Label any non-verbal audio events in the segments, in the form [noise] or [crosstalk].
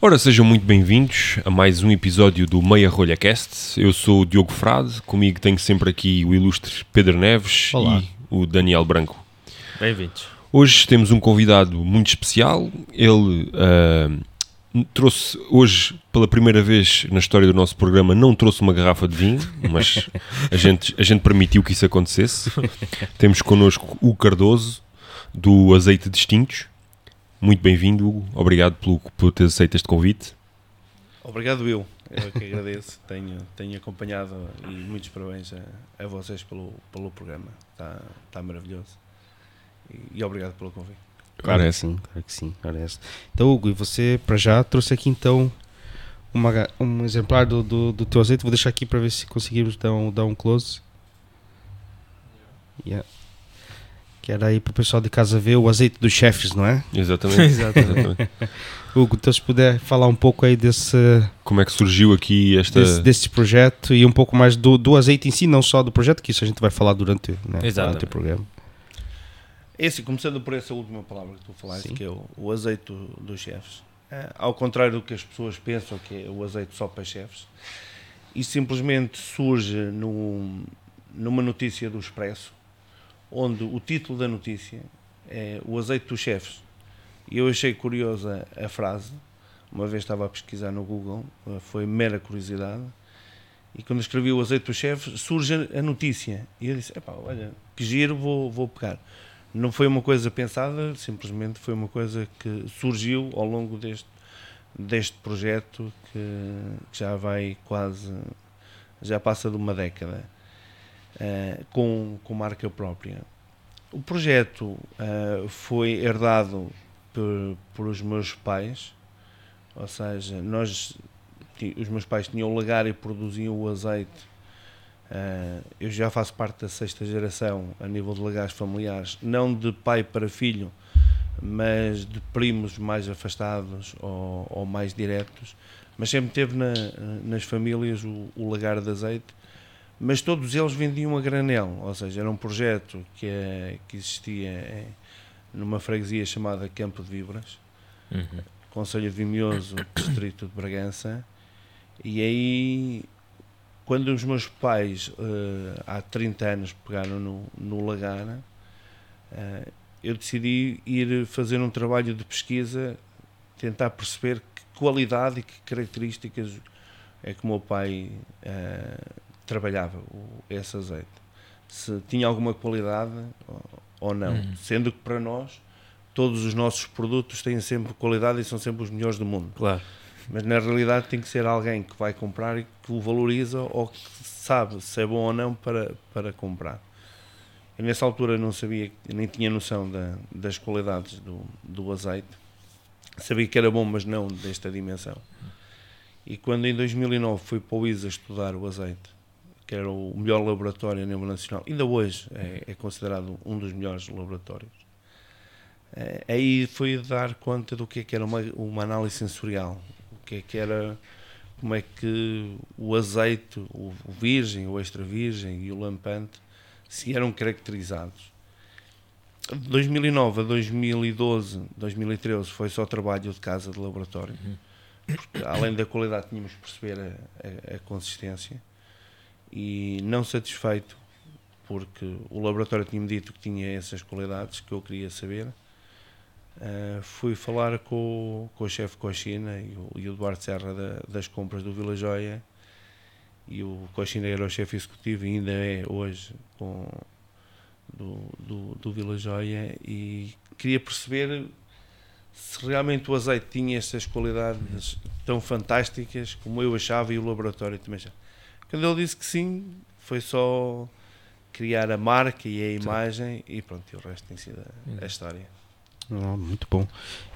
Ora, sejam muito bem-vindos a mais um episódio do Meia Rolha Cast. Eu sou o Diogo Frade, comigo tenho sempre aqui o ilustre Pedro Neves Olá. e o Daniel Branco. Bem-vindos. Hoje temos um convidado muito especial. Ele ah, trouxe, hoje, pela primeira vez na história do nosso programa, não trouxe uma garrafa de vinho, mas a gente, a gente permitiu que isso acontecesse. [laughs] temos connosco o Cardoso, do Azeite Distintos. Muito bem-vindo, Hugo. Obrigado pelo, por ter aceito este convite. Obrigado eu, eu que agradeço, [laughs] tenho, tenho acompanhado e muitos parabéns a, a vocês pelo, pelo programa, está tá maravilhoso e, e obrigado pelo convite. Claro que Parece. sim, claro que sim, parece. Então, Hugo, e você para já trouxe aqui então uma, um exemplar do, do, do teu azeite. Vou deixar aqui para ver se conseguimos dar um, dar um close. Yeah. Que era aí para o pessoal de casa ver o azeite dos chefes, não é? Exatamente. [laughs] Exatamente. [laughs] Hugo, então se puder falar um pouco aí desse, Como é que surgiu aqui esta. desse, desse projeto e um pouco mais do, do azeite em si, não só do projeto, que isso a gente vai falar durante, né, durante o programa. É assim, começando por essa última palavra que tu falaste, Sim. que é o, o azeite do- dos chefes. É, ao contrário do que as pessoas pensam que é o azeite só para chefes, isso simplesmente surge num- numa notícia do Expresso, onde o título da notícia é o azeite dos chefes. E eu achei curiosa a frase, uma vez estava a pesquisar no Google, foi mera curiosidade, e quando escrevi o azeite dos chefes, surge a notícia. E eu disse, epá, olha, que giro, vou, vou pegar. Não foi uma coisa pensada, simplesmente foi uma coisa que surgiu ao longo deste, deste projeto que, que já vai quase, já passa de uma década, eh, com, com marca própria. O projeto eh, foi herdado por, os meus pais, ou seja, nós, os meus pais tinham o lagar e produziam o azeite Uh, eu já faço parte da sexta geração a nível de legares familiares, não de pai para filho, mas de primos mais afastados ou, ou mais diretos. Mas sempre teve na- nas famílias o, o lagar de azeite, mas todos eles vendiam a granel, ou seja, era um projeto que, é- que existia eh, numa freguesia chamada Campo de Vibras, Uhum. Conselho de Vimioso, [coughs] Distrito de Bragança, e aí, quando os meus pais, eh, há 30 anos, pegaram no, no lagar, eh, eu decidi ir fazer um trabalho de pesquisa, tentar perceber que qualidade e que características é que o meu pai eh, trabalhava o- esse azeite. Se tinha alguma qualidade ou, ou não. Uhum. Sendo que para nós, todos os nossos produtos têm sempre qualidade e são sempre os melhores do mundo. Claro. Mas na realidade tem que ser alguém que vai comprar e que o valoriza ou que sabe se é bom ou não para, para comprar. Eu nessa altura não sabia, nem tinha noção da- das qualidades do, do azeite. Sabia que era bom, mas não desta dimensão. E quando em 2009 fui para o ISA estudar o azeite, que era o melhor laboratório a nível nacional, ainda hoje é, é considerado um dos melhores laboratórios. Eh, aí fui dar conta do que é que era uma, uma análise sensorial, o que é que era, como é que o azeite, o, o virgem, o extra virgem e o lampante se eram caracterizados. De 2009 a 2012, 2013 foi só trabalho de casa de laboratório. Porque, além da qualidade tínhamos que perceber a, a- a consistência e não satisfeito porque o laboratório tinha-me dito que tinha essas qualidades que eu queria saber Uh, fui falar com, com o chefe Cochina e o, e o Eduardo Serra da- das compras do Vila Joia e o Cochina era o chefe executivo e ainda é hoje com, do, do, do Vila Joia e queria perceber se realmente o azeite tinha essas qualidades tão fantásticas como eu achava e o laboratório também achava. Quando ele disse que sim, foi só criar a marca e a imagem e pronto, e o resto tem sido a, a história. Ah, muito bom.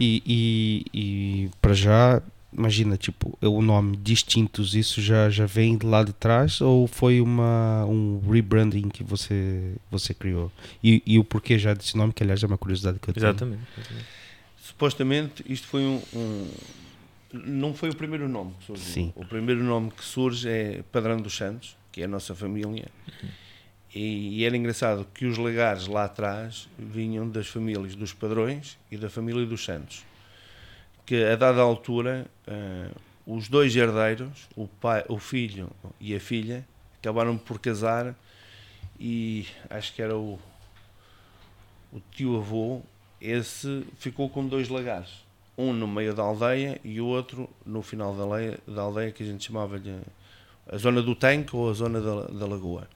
E, e, e para já, imagina, tipo, o nome Distintos, isso já, já vem de lá de trás ou foi uma, um rebranding que você, você criou? E, e o porquê já desse nome, que aliás é uma curiosidade que eu tenho. Exatamente. exatamente. Supostamente isto foi um, um- Não foi o primeiro nome que surgiu. Sim. O primeiro nome que surge é Padrão dos Santos, que é a nossa família. E, e era engraçado que os legares lá atrás vinham das famílias dos padrões e da família dos santos. que a dada altura eh, os dois herdeiros, o, pai, o filho e a filha, acabaram por casar e acho que era o, o tio avô, esse ficou com dois lagares. Um no meio da aldeia e o outro no final da aldeia, da aldeia que a gente chamava-lhe a zona do tanque ou a zona da, da lagoa.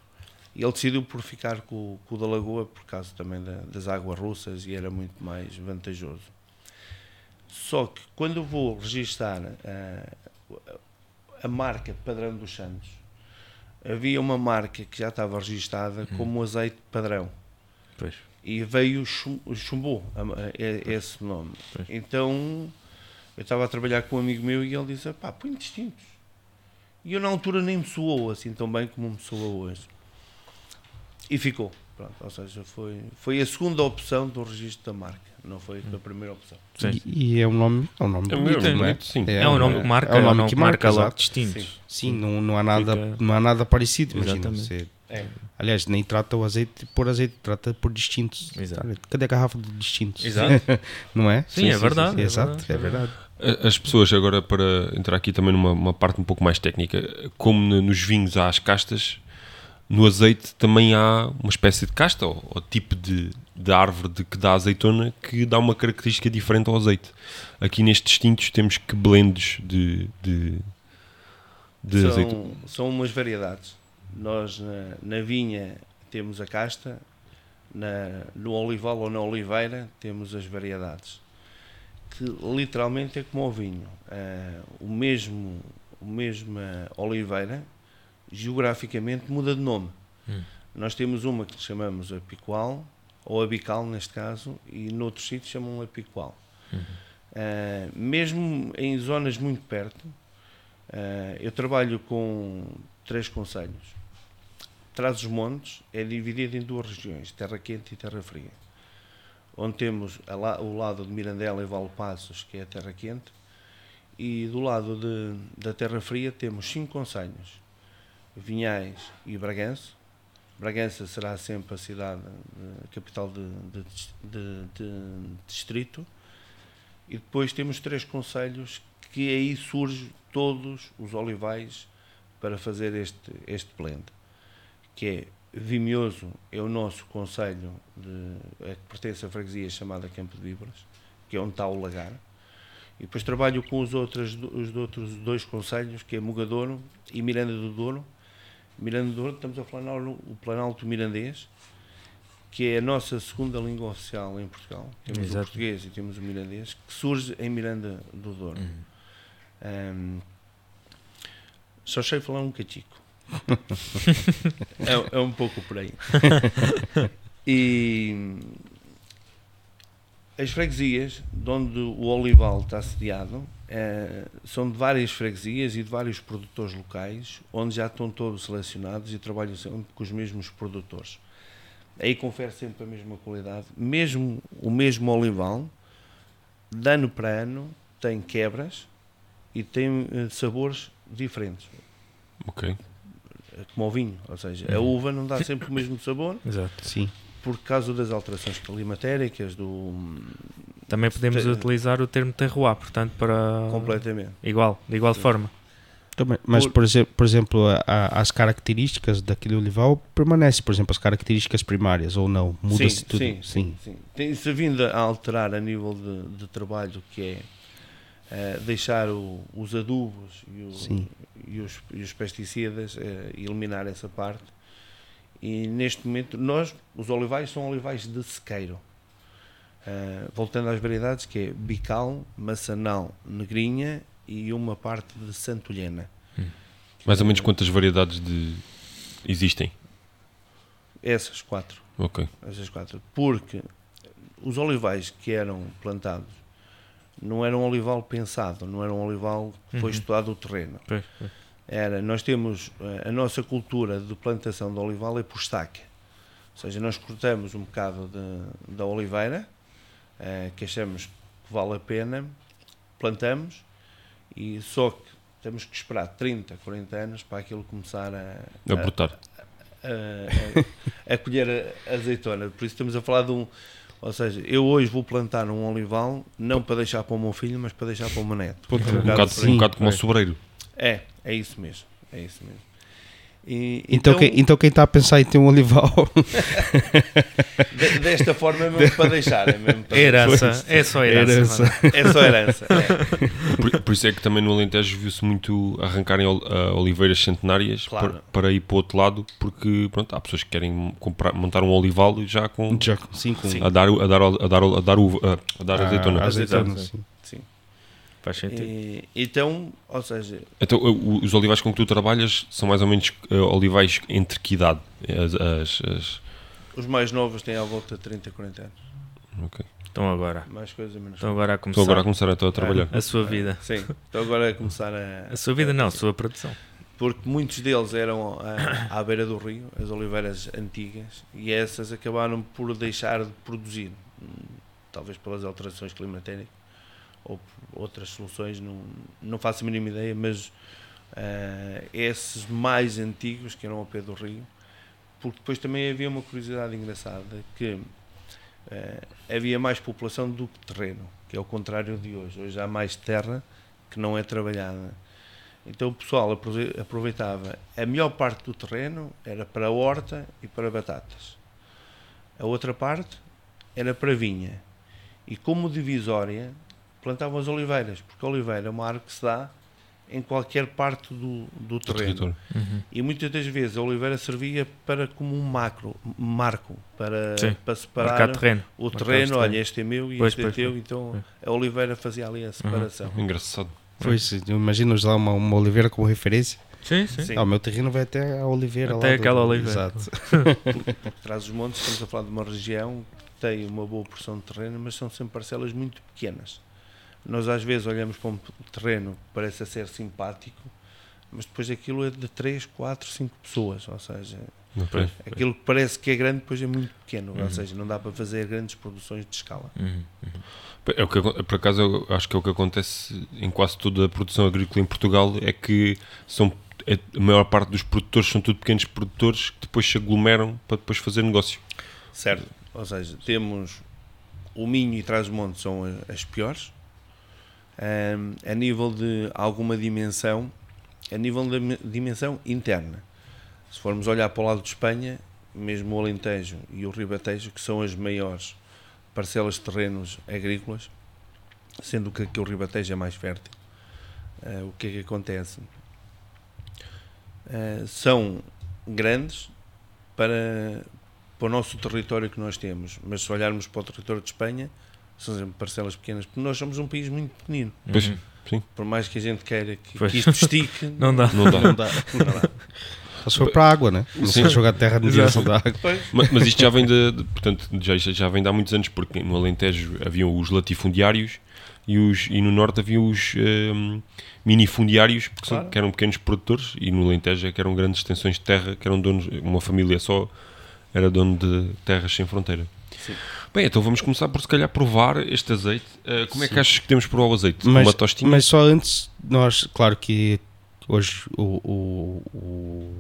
E ele decidiu por ficar com, com o da lagoa por causa também da- das águas russas e era muito mais vantajoso. Só que quando eu vou registar eh, a marca padrão dos Santos, havia uma marca que já estava registada como azeite padrão Pois. E veio chum- chumbou a- a- esse nome. Pois. Então eu estava a trabalhar com um amigo meu e ele disse: pá, põe distintos. E eu na altura nem me soou assim tão bem como me soa hoje. E ficou. Pronto, ou seja, foi, foi a segunda opção do registro da marca, não foi a primeira opção. Sim. E, e é um nome, é um nome É um bonito, não é? sim. É um nome que marca, é um nome que marca, logo exato. distinto. Sim. Sim, não, não, há nada, Fica- não há nada parecido, imagina. Exatamente. Você, É. aliás, nem trata o azeite por azeite, trata por distintos. Exato. Cadê a garrafa de distintos? Exato. [laughs] não é? Sim, é verdade, é Exato, verdade. é verdade. As pessoas, agora para entrar aqui também numa uma parte um pouco mais técnica, como no- nos vinhos há as castas, no azeite também há uma espécie de casta ou, ou tipo de, de árvore de, que dá azeitona que dá uma característica diferente ao azeite. Aqui nestes distintos temos que blendes de, de, de azeite. são, são umas variedades. Nós na, na vinha temos a casta, na, no olival ou na oliveira temos as variedades. Que literalmente é como o vinho. Ah, o mesmo, o mesma oliveira, geograficamente muda de nome. Hum. Nós temos uma que chamamos a picual, ou a bical neste caso, e noutros sítios chamam a picual. Ah, mesmo em zonas muito perto, ah, eu trabalho com três conselhos. Trás os Montes é dividido em duas regiões, Terra Quente e Terra Fria. Onde temos o lado de Mirandela e Valpassos, que é a Terra Quente, e do lado de- da Terra Fria temos cinco conselhos, Vinhais e Bragança. Bragança será sempre a cidade, eh, a capital de, de- de distrito. E depois temos três conselhos que aí surgem todos os olivais para fazer este, este blend. Que é Vimioso, é o nosso conselho de, é que pertence à freguesia chamada Campo de Víboras, que é onde está o lagar. E depois trabalho com os outros, os outros dois conselhos, que é Mugadouro e Miranda do Douro. Miranda do Douro, estamos a falar no o Planalto Mirandês, que é a nossa segunda língua oficial em Portugal. Temos o Exato. português e temos o mirandês, que surge em Miranda do Douro. Uhum. Ahm, só sei falar um cachico. [laughs] é, é um pouco por aí. [laughs] E as freguesias de onde o olival está sediado eh, são de várias freguesias e de vários produtores locais, onde já estão todos selecionados e trabalham sempre com os mesmos produtores. Aí confere sempre a mesma qualidade. Mesmo o mesmo olival, de ano para ano, tem quebras e tem eh, sabores diferentes, Ok. Como o vinho. Ou seja, a uva não dá sempre o mesmo sabor [laughs] Exato. Sim. por causa das alterações climatéricas, do Também podemos Te- utilizar o termo terroir, portanto, para. completamente. Igual, de igual forma. Também, mas, Por- por, exemplo, por exemplo a- a- as características daquele olival permanecem, por exemplo, as características primárias ou não? Muda-se sim, tudo? Sim, sim, sim. Tem-se vindo a alterar a nível de, de trabalho, que é eh, deixar o- os adubos e, o- e os, e os pesticidas, eh, eliminar essa parte. E neste momento, nós, os olivais, são olivais de sequeiro. Eh, voltando às variedades, que é bical, maçanal, negrinha e uma parte de santolhena. Mais ou menos quantas variedades de existem? Essas quatro. Ok. essas quatro, porque os olivais que eram plantados não era um olival pensado, não era um olival que foi Uhum. estudado o terreno. Pois, pois. Era, nós temos eh, a nossa cultura de plantação de olival é por estaca. Ou seja, nós cortamos um bocado de, da oliveira, eh, que achamos que vale a pena, plantamos, e só que temos que esperar 30, 40 anos para aquilo começar a, A brotar. a, a- a colher a azeitona. Por isso estamos a falar de um, Ou seja, eu hoje vou plantar um olival não para deixar para o meu filho, mas para deixar para o meu neto. Um É bocado, por aí. um bocado como o é. sobreiro. É, é isso mesmo. É isso mesmo. E, Então, quem, então quem está a pensar em ter um olival, [laughs] de- desta forma é mesmo para deixar. É, mesmo para Herança. É só herança. Herança. É só herança. é. Por, por isso é que também no Alentejo viu-se muito arrancarem ah, oliveiras centenárias Claro. para, para ir para o outro lado, porque pronto, há pessoas que querem comprar, montar um olival já com já sim, com Sim. a dar a dar a dar a dar uva, a, a dar a- azeitona. a azeitona, Azeitona. sim. Sim. Faz sentido. E, então, ou seja, Então, os olivais com que tu trabalhas são mais ou menos ah, olivais entre que idade? As, as, as- os mais novos têm à volta de 30, 40 anos. ok. Estão agora. Mais coisa, menos Estão agora a começar agora a começar a, a trabalhar. a sua vida. Sim, então agora a começar a. [laughs] A sua vida não, a sua produção. Porque muitos deles eram ah, à beira do rio, as oliveiras antigas, e essas acabaram por deixar de produzir. Hum, Talvez pelas alterações climatéricas ou outras soluções, não, não faço a mínima ideia, mas ah, esses mais antigos, que eram ao pé do rio, porque depois também havia uma curiosidade engraçada que ah, havia mais população do que terreno, que é o contrário de hoje. Hoje há mais terra que não é trabalhada. Então o pessoal aprove- aproveitava a melhor parte do terreno era para horta e para batatas. A outra parte era para vinha. E como divisória plantavam as oliveiras, porque a oliveira é uma árvore que se dá em qualquer parte do, do terreno. Uhum. E muitas das vezes a oliveira servia para como um macro, marco, para, Sim. para separar terreno. o terreno, terreno. olha, este é meu e Pois, este é pois, teu, pois. então a oliveira fazia ali a separação. Engraçado. Pois, imagino usar uma, uma oliveira como referência. Sim, sim. Sim. Ah, o meu terreno vai até a oliveira Até lá aquela do- oliveira. Exato. [laughs] trás dos montes, estamos a falar de uma região que tem uma boa porção de terreno, mas são sempre parcelas muito pequenas. Nós às vezes olhamos para um terreno que parece ser simpático, mas depois aquilo é de 3, 4, 5 pessoas, ou seja, aquilo que parece que é grande depois é muito pequeno, Uhum. ou seja, não dá para fazer grandes produções de escala. Uhum. É o que, por acaso, acho que é o que acontece em quase toda a produção agrícola em Portugal é que são, é- a maior parte dos produtores são tudo pequenos produtores que depois se aglomeram para depois fazer negócio. Certo. Ou seja, temos o Minho e Trás-os-Montes são as piores. Ahm, a nível de alguma dimensão, a nível mi- dimensão interna. Se formos olhar para o lado de Espanha, mesmo o Alentejo e o Ribatejo, que são as maiores parcelas de terrenos agrícolas, sendo que aqui o Ribatejo é mais fértil, ah, o que é que acontece? Ah, são grandes para, para o nosso território que nós temos, mas se olharmos para o território de Espanha, são sempre parcelas pequenas, porque nós somos um país muito pequenino. Pois, Uhum. Por mais que a gente queira que, que isto estique, [laughs] Não dá. não dá. não dá. Não dá. Só se for para a água, né? Não Sim. se jogar terra na direção da água. Mas, mas isto já vem de, de- portanto, já, já vem de há muitos anos, porque no Alentejo haviam os latifundiários e, os, e no Norte havia os ehm, minifundiários, porque são- Claro. que eram pequenos produtores, e no Alentejo é que eram grandes extensões de terra, que eram donos, uma família só era dono de terras sem fronteira. Sim. Bem, então vamos começar por se calhar provar este azeite. Uh, como é que achas que temos provar o azeite? Mas, uma tostinha? mas só antes, nós, claro que hoje o, o- o-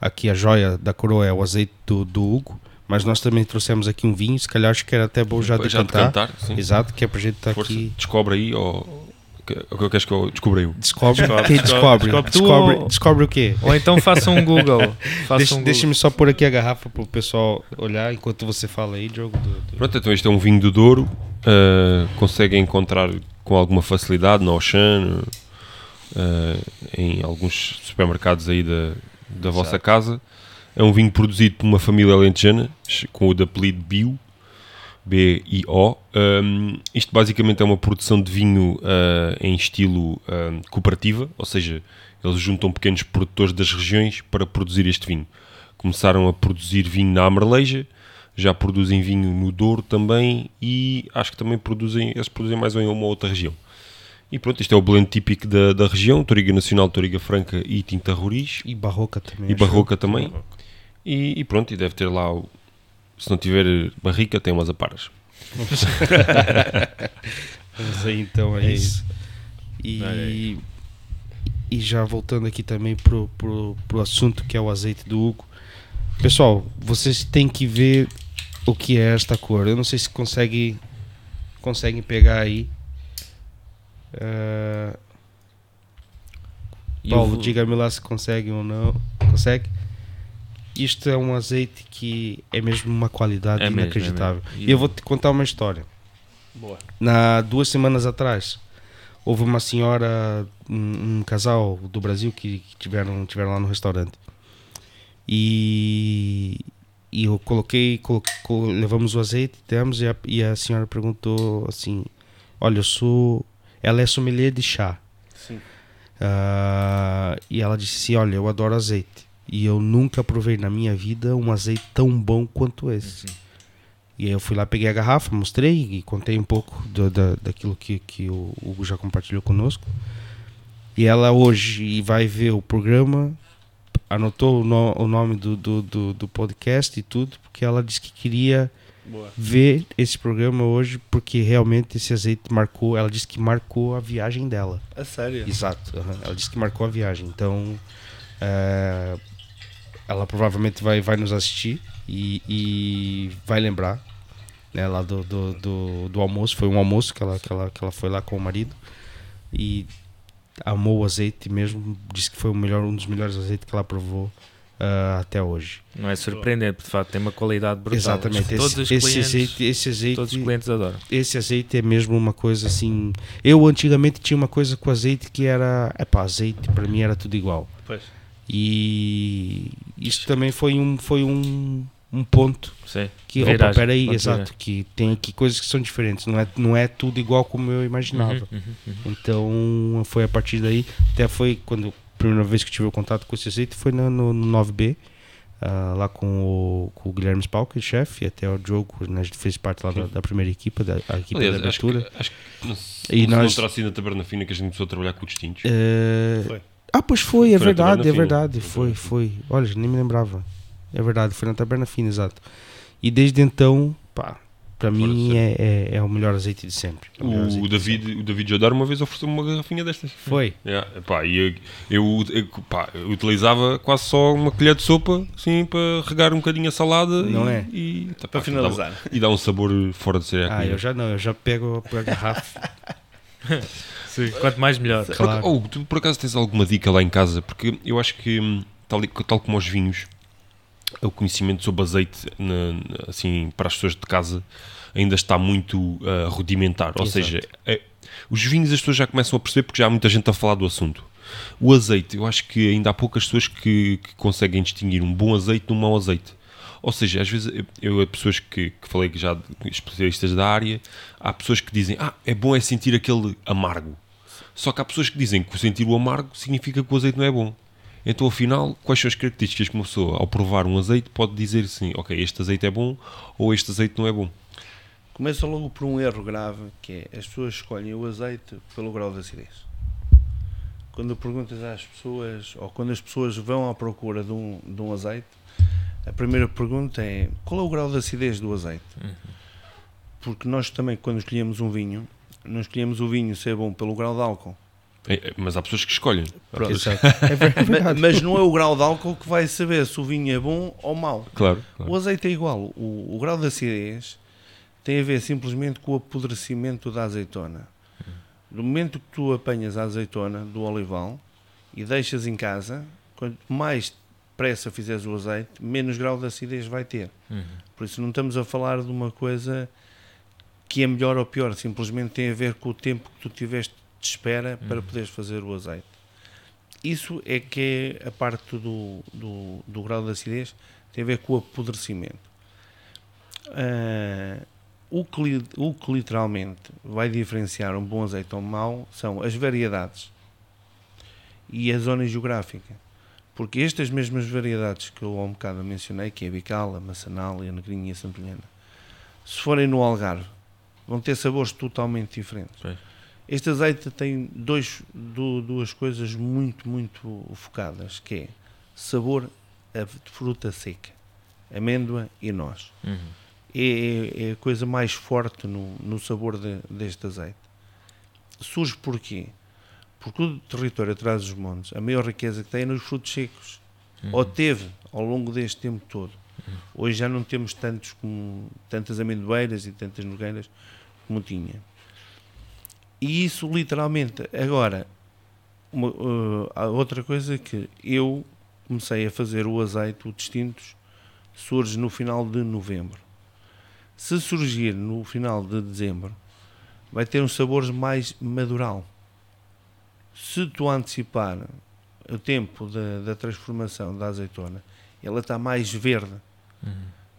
aqui a joia da coroa é o azeite do, do Hugo, mas nós também trouxemos aqui um vinho, se calhar acho que era até bom já já cantar. de cantar, sim. Exato, que é para a gente estar Força, aqui. descobre aí, ou o que queres que eu descubra eu? Descobre, Descobre, quem descobre, descobre? descobre ou- descobre o quê? Ou então faça um Google. [laughs] Faça Deixa- um Google. Deixa-me só pôr aqui a garrafa para o pessoal olhar enquanto você fala aí, Diogo. do- do- Pronto, então este é um vinho do Douro, uh, consegue encontrar com alguma facilidade no Auchan, uh, em alguns supermercados aí da, da vossa Exato. casa. É um vinho produzido por uma família alentejana, com o de apelido Bio, B-I-O. Um, isto basicamente é uma produção de vinho uh, em estilo um, cooperativa, ou seja, eles juntam pequenos produtores das regiões para produzir este vinho. Começaram a produzir vinho na Amarleja, já produzem vinho no Douro também e acho que também produzem, eles produzem mais em uma outra região. E pronto, isto é o blend típico da, da região, Toriga Nacional, Toriga Franca e Tinta Roriz E barroca também. e. Barroca também. E, e pronto, e deve ter lá, o- se não tiver barrica, tem umas aparas. Mas aí então é, É isso. E, Olha e já voltando aqui também pro, pro, pro assunto que é o azeite do Hugo. Pessoal, vocês têm que ver o que é esta cor. Eu não sei se consegue, conseguem pegar aí. E Paulo, o- diga-me lá se consegue ou não. Consegue? Isto é um azeite que é mesmo uma qualidade É mesmo, é inacreditável. mesmo. E eu vou te contar uma história. Boa. Na duas semanas atrás, houve uma senhora, um, um casal do Brasil que, que tiveram, tiveram lá no restaurante. E, e eu coloquei, colo- colo- levamos o azeite, demos, e a, e a senhora perguntou assim: Olha, eu sou. Ela é sommelier de chá. Sim. Ah, e ela disse assim: Olha, eu adoro azeite. E eu nunca provei na minha vida um azeite tão bom quanto esse. E aí eu fui lá, peguei a garrafa, mostrei e contei um pouco do- da, daquilo que, que o Hugo já compartilhou conosco. E ela hoje vai ver o programa, anotou o, no- o nome do, do, do, do podcast e tudo, porque ela disse que queria Boa. ver esse programa hoje, porque realmente esse azeite marcou, ela disse que marcou a viagem dela. A sério? Exato, aham. ela disse que marcou a viagem. Então, é, ela provavelmente vai, vai nos assistir e, e vai lembrar né, lá do, do, do, do almoço. Foi um almoço que ela, que, ela, que ela foi lá com o marido e amou o azeite mesmo. Disse que foi o melhor, um dos melhores azeites que ela provou ah, até hoje. Não é surpreendente, porque de facto tem uma qualidade brutal. Exatamente. [laughs] Todos Esse, os esse clientes, azeite, esse azeite todos os clientes adoram. esse azeite é mesmo uma coisa assim. Eu antigamente tinha uma coisa com azeite que era. Epá, azeite para mim era tudo igual. Pois. E isso também foi um, foi um, um ponto Sim. que, opa, peraí, de exato, que tem aqui coisas que são diferentes, não é, não é tudo igual como eu imaginava. Uhum, uhum, uhum. Então foi a partir daí, até foi quando a primeira vez que tive o contato com esse azeite foi no, no, no 9B, ah, lá com o, com o Guilherme Spalker, chefe, e até o Diogo, né, a gente fez parte lá da, da primeira equipa, da a equipa Aliás, da acho abertura. que, acho que não, E não, nós- não terá sido na Taberna Fina que a gente começou a trabalhar com os distintos. Eh, Foi. Ah, pois foi, é Foi verdade, é verdade, Foi foi. Olha, nem me lembrava. É verdade, foi na Taberna Fina, exato. E desde então, pá, para mim é, é, é o melhor azeite de sempre. É o melhor azeite O de David, o David Jodar uma vez ofereceu-me uma garrafinha destas. sempre. Foi. Yeah, epá, e eu, eu, eu, pá, eu utilizava quase só uma colher de sopa assim, para regar um bocadinho a salada Não e, é? e, tá, Para pá, finalizar. dá- e dá um sabor fora de série Ah, comida. eu já não, eu já pego a garrafa. [laughs] [laughs] Sim, Quanto mais melhor. Claro. oh, tu por acaso tens alguma dica lá em casa? Porque eu acho que, hum, tal, tal como os vinhos, o conhecimento sobre azeite na- assim, para as pessoas de casa ainda está muito ah, rudimentar. Ou Exato. seja, é- os vinhos as pessoas já começam a perceber porque já há muita gente a falar do assunto. O azeite, eu acho que ainda há poucas pessoas que, que conseguem distinguir um bom azeite de um mau azeite. Ou seja, às vezes eu, eu pessoas que, que falei que já especialistas da área, há pessoas que dizem, ah, é bom é sentir aquele amargo. Só que há pessoas que dizem que sentir o amargo significa que o azeite não é bom. Então, afinal, quais são as características que uma pessoa, ao provar um azeite, pode dizer assim, ok, este azeite é bom ou este azeite não é bom? Começa logo por um erro grave, que é as pessoas escolhem o azeite pelo grau de acidez. Quando perguntas às pessoas, ou quando as pessoas vão à procura de um, de um azeite, a primeira pergunta é qual é o grau de acidez do azeite? Porque nós também, quando escolhemos um vinho, não escolhemos o vinho ser bom pelo grau de álcool. É, é, mas há pessoas que escolhem. Pronto. É é. [laughs] Mas não é o grau de álcool que vai saber se o vinho é bom ou mau. Claro, O claro. azeite é igual. O, o grau de acidez tem a ver simplesmente com o apodrecimento da azeitona. No momento que tu apanhas a azeitona do olival e deixas em casa, quanto mais pressa fizeres o azeite, menos grau de acidez vai ter. Uhum. Por isso não estamos a falar de uma coisa que é melhor ou pior, simplesmente tem a ver com o tempo que tu tiveste de espera para poderes fazer o azeite. Isso é que é a parte do, do, do grau de acidez, tem a ver com o apodrecimento. Ah, o, que, o que literalmente vai diferenciar um bom azeite ou um mau são as variedades e a zona geográfica. Porque estas mesmas variedades que eu há um bocado mencionei, que é a bicala, a maçanal, a negrinha e a sampilhana, se forem no Algarve, vão ter sabores totalmente diferentes. Pois. Este azeite tem dois, du- duas coisas muito, muito focadas, que é sabor a fruta seca, amêndoa e noz. Uhum. É, é- é a coisa mais forte no, no sabor de- deste azeite. Surge porquê? Porque o território atrás dos montes, a maior riqueza que tem é nos frutos secos. Uhum. Ou teve ao longo deste tempo todo. Hoje já não temos tantos como, tantas amendoeiras e tantas nogueiras como tinha. E isso literalmente, agora, uma, uh, outra coisa que eu comecei a fazer o azeite, o distintos, surge no final de novembro. Se surgir no final de dezembro, vai ter uns sabores mais madural. Se tu antecipar o tempo da, da transformação da azeitona, ela está mais verde.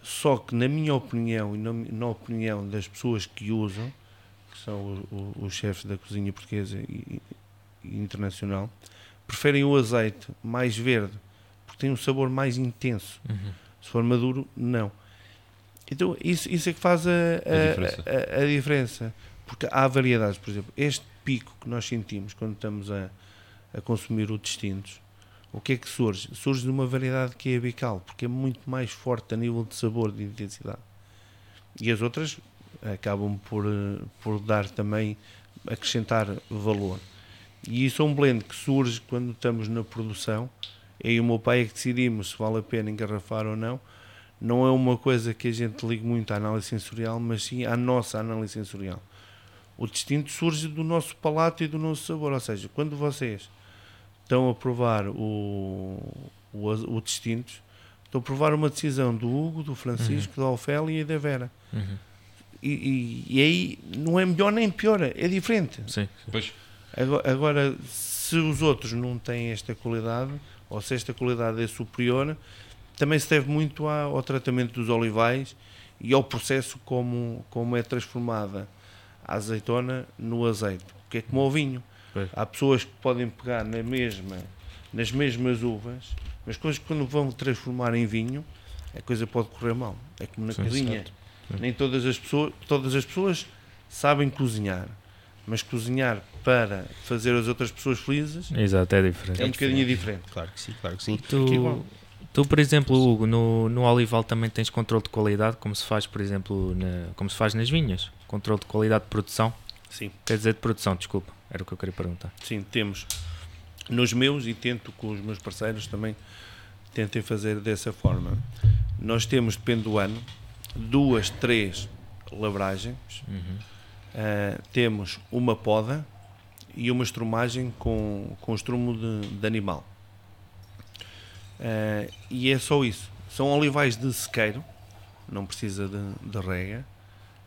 Só que, na minha opinião e na, na opinião das pessoas que usam, que são os chefes da cozinha portuguesa e, e internacional, preferem o azeite mais verde, porque tem um sabor mais intenso. Uhum. Se for maduro, não. Então, isso, isso é que faz a, a- diferença. a- a diferença. Porque há variedades, por exemplo, este pico que nós sentimos quando estamos a, a consumir o distintos, o que é que surge? Surge de uma variedade que é a bical, porque é muito mais forte a nível de sabor, de intensidade. E as outras acabam por, por dar também, acrescentar valor. E isso é um blend que surge quando estamos na produção. Eu e o meu pai é que decidimos se vale a pena engarrafar ou não. Não é uma coisa que a gente ligue muito à análise sensorial, mas sim à nossa análise sensorial. O distinto surge do nosso palato e do nosso sabor. Ou seja, quando vocês estão a provar o, o, o distinto, estão a provar uma decisão do Hugo, do Francisco, da Ofélia e da Vera. Uhum. E, e- e aí não é melhor nem pior, é diferente. Sim. Pois, Agora, agora, se os outros não têm esta qualidade, ou se esta qualidade é superior, também se deve muito ao tratamento dos olivais e ao processo como, como é transformada a azeitona no azeite, que é como o vinho. Pois. Há pessoas que podem pegar na mesma, nas mesmas uvas, mas coisas que quando vão transformar em vinho, a coisa pode correr mal. É como na Sim, cozinha. certo. Nem todas as pessoas, todas as pessoas sabem cozinhar, mas cozinhar para fazer as outras pessoas felizes Exato, é diferente. é um bocadinho diferente. Claro que sim, claro que sim. Tu, tu, por exemplo, Hugo, no, no olival também tens controle de qualidade, como se faz, por exemplo, na- como se faz nas vinhas. Controle de qualidade de produção. Sim, Quer dizer, de produção, desculpa. Era o que eu queria perguntar. sim, temos nos meus e tento com os meus parceiros também tentem fazer dessa forma. Nós temos, depende do ano, duas, três lavragens, Uhum. Ah, temos uma poda e uma estrumagem com, com estrumo de, de animal. Ah, e é só isso. São olivais de sequeiro, não precisa de, de rega.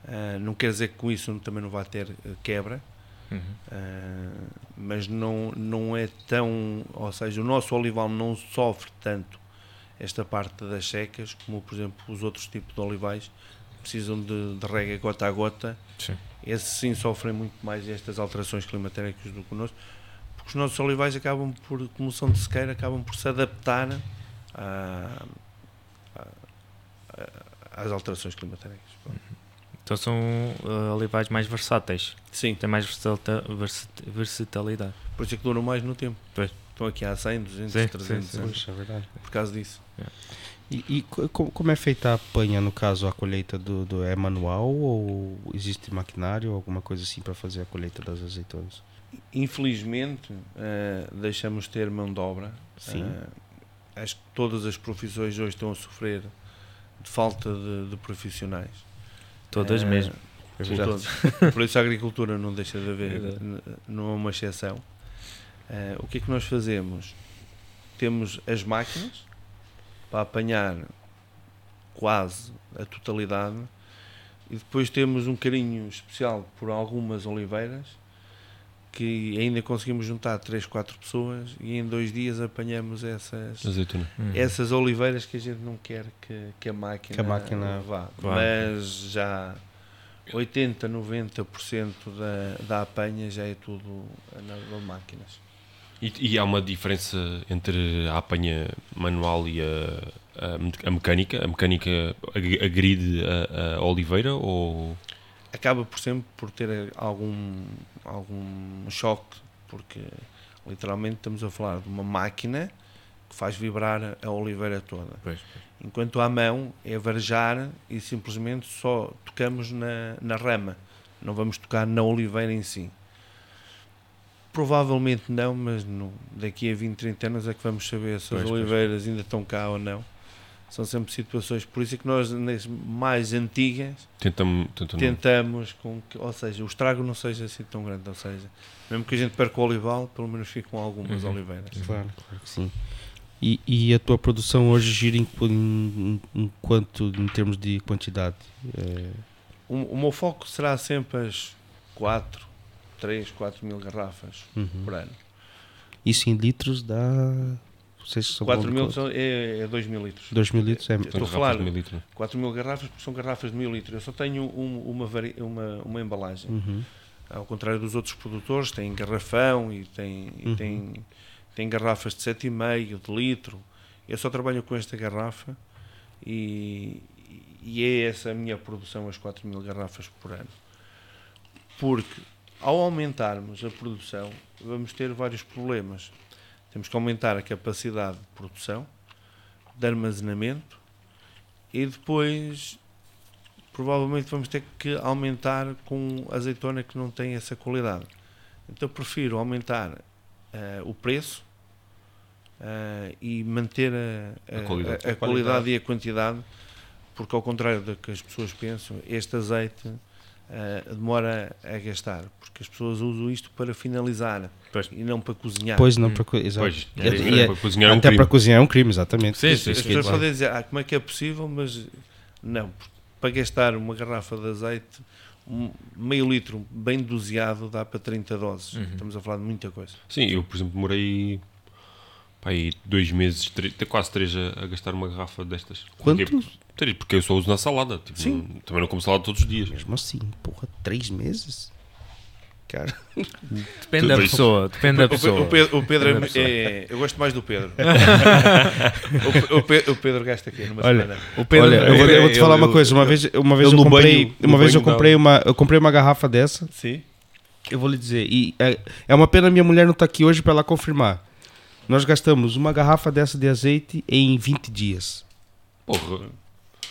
Ah, não quer dizer que com isso também não vai ter eh, quebra, Uhum. ah, mas não, não é tão. Ou seja, o nosso olival não sofre tanto esta parte das secas como, por exemplo, os outros tipos de olivais que precisam de, de rega gota a gota Sim. esses sim sofrem muito mais estas alterações climatéricas do que o nosso, porque os nossos olivais acabam por, como são de sequeira, acabam por se adaptar a- a- a- às alterações climatéricas. Então são uh, olivais mais versáteis. Sim, Tem mais versatilidade. por isso é que duram mais no tempo. Pois. Estão aqui há 100, 200, Sim, 300 sim, sim. Pois, é verdade. por causa disso. E, e co- co- como é feita a apanha, no caso, a colheita do, do é manual ou existe maquinário, alguma coisa assim para fazer a colheita das azeitonas? Infelizmente, eh, deixamos de ter mão de obra. Sim. Eh, acho que todas as profissões hoje estão a sofrer de falta de, de profissionais. Todas mesmo. É Por verdade. todos. Por isso a agricultura não deixa de haver, não é uma exceção. Eh, o que é que nós fazemos? Temos as máquinas para apanhar quase a totalidade e depois temos um carinho especial por algumas oliveiras que ainda conseguimos juntar 3, 4 pessoas e em dois dias apanhamos essas, azeitona. Uhum. essas oliveiras que a gente não quer que, que a máquina, Que a máquina vá. vá. Mas já 80, 90% da, da apanha já é tudo na, na máquinas. E, e há uma diferença entre a apanha manual e a, a, a mecânica? A mecânica ag- agride a, a oliveira ou... Acaba por sempre por ter algum, algum choque, porque literalmente estamos a falar de uma máquina que faz vibrar a oliveira toda. Pois. Enquanto à mão é varejar e simplesmente só tocamos na, na rama, não vamos tocar na oliveira em si. Provavelmente não, mas no, daqui a 20, 30 anos é que vamos saber se Pois, as pois. oliveiras ainda estão cá ou não. São sempre situações, por isso é que nós nas mais antigas Tentamos, tentamos tentamos com que, ou seja, o estrago não seja assim tão grande, ou seja, mesmo que a gente perca o olival, pelo menos ficam algumas Uhum. oliveiras. Claro, claro que sim. E, e a tua produção hoje gira em, em, em quanto em termos de quantidade? É, O, o meu foco será sempre as 4, 3, 4 mil garrafas uhum. por ano. Isso em litros dá. Vocês são 4 bons mil são, é, é 2 mil litros. 2 mil litros é. Estou a falar de meio litro. 4 mil garrafas porque são garrafas de mil litros. Eu só tenho um- uma, vari- uma, uma embalagem. Uhum. Ao contrário dos outros produtores, tem garrafão e tem, e Uhum. tem, tem garrafas de 7,5, de litro. Eu só trabalho com esta garrafa e, e é essa a minha produção, as 4 mil garrafas por ano. Porque ao aumentarmos a produção, vamos ter vários problemas. Temos que aumentar a capacidade de produção, de armazenamento e depois provavelmente vamos ter que aumentar com azeitona que não tem essa qualidade. Então prefiro aumentar eh, o preço eh, e manter a, a- A qualidade. a- a qualidade e a quantidade, porque ao contrário do que as pessoas pensam, este azeite eh, demora a gastar, porque as pessoas usam isto para finalizar Pois. e não para cozinhar. Pois não, para co-. Pois, é, e- é, para cozinhar é um até crime. para cozinhar é um crime, exatamente. Sim, sim, As sim. pessoas podem dizer, ah, como é que é possível, mas não, porque para gastar uma garrafa de azeite, um meio litro bem doseado dá para 30 doses. Uhum. Estamos a falar de muita coisa. Sim, eu, por exemplo, demorei pá, aí dois meses, três, quase três a, a gastar uma garrafa destas. Quanto? Porque, três, porque eu só uso na salada. Tipo, Sim. não- também não como salada todos os dias. Mesmo assim, porra, 3 meses? Cara, Depende da Tudo isso. pessoa. Depende da pessoa. o Pedro, o Pedro é- da é, Eu gosto mais do Pedro. [laughs] o, o Pe- o Pedro gasta aqui numa Olha, semana. O Pedro Olha, eu vou, eu vou te falar uma ele- coisa. Uma vez, uma vez eu no comprei, banho- uma vez eu comprei uma, eu comprei uma garrafa dessa. Sim. Eu vou lhe dizer, e é, é uma pena minha mulher não estar aqui hoje para ela confirmar. Nós gastamos uma garrafa dessa de azeite em 20 dias. Porra.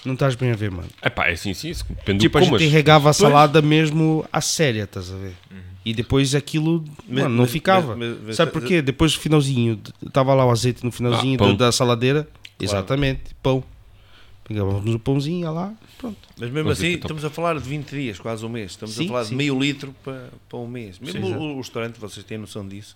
Não estás bem a ver, mano. É pá, é assim, sim, isso depende Tipo, do a gente regava a salada mesmo a séria, estás a ver? E depois aquilo, Mas- mano, não mas- ficava. mas- mas- Sabe porquê? Depois do finalzinho, estava lá o azeite no finalzinho Ah, da, da saladeira. Exatamente, pão. Pegávamos o pãozinho lá, pronto. Mas mesmo assim, é top. estamos a falar de 20 dias, quase um mês. Estamos Sim, a falar sim, de meio litro para, para um mês. Mesmo Sim, o, o restaurante, vocês têm noção disso,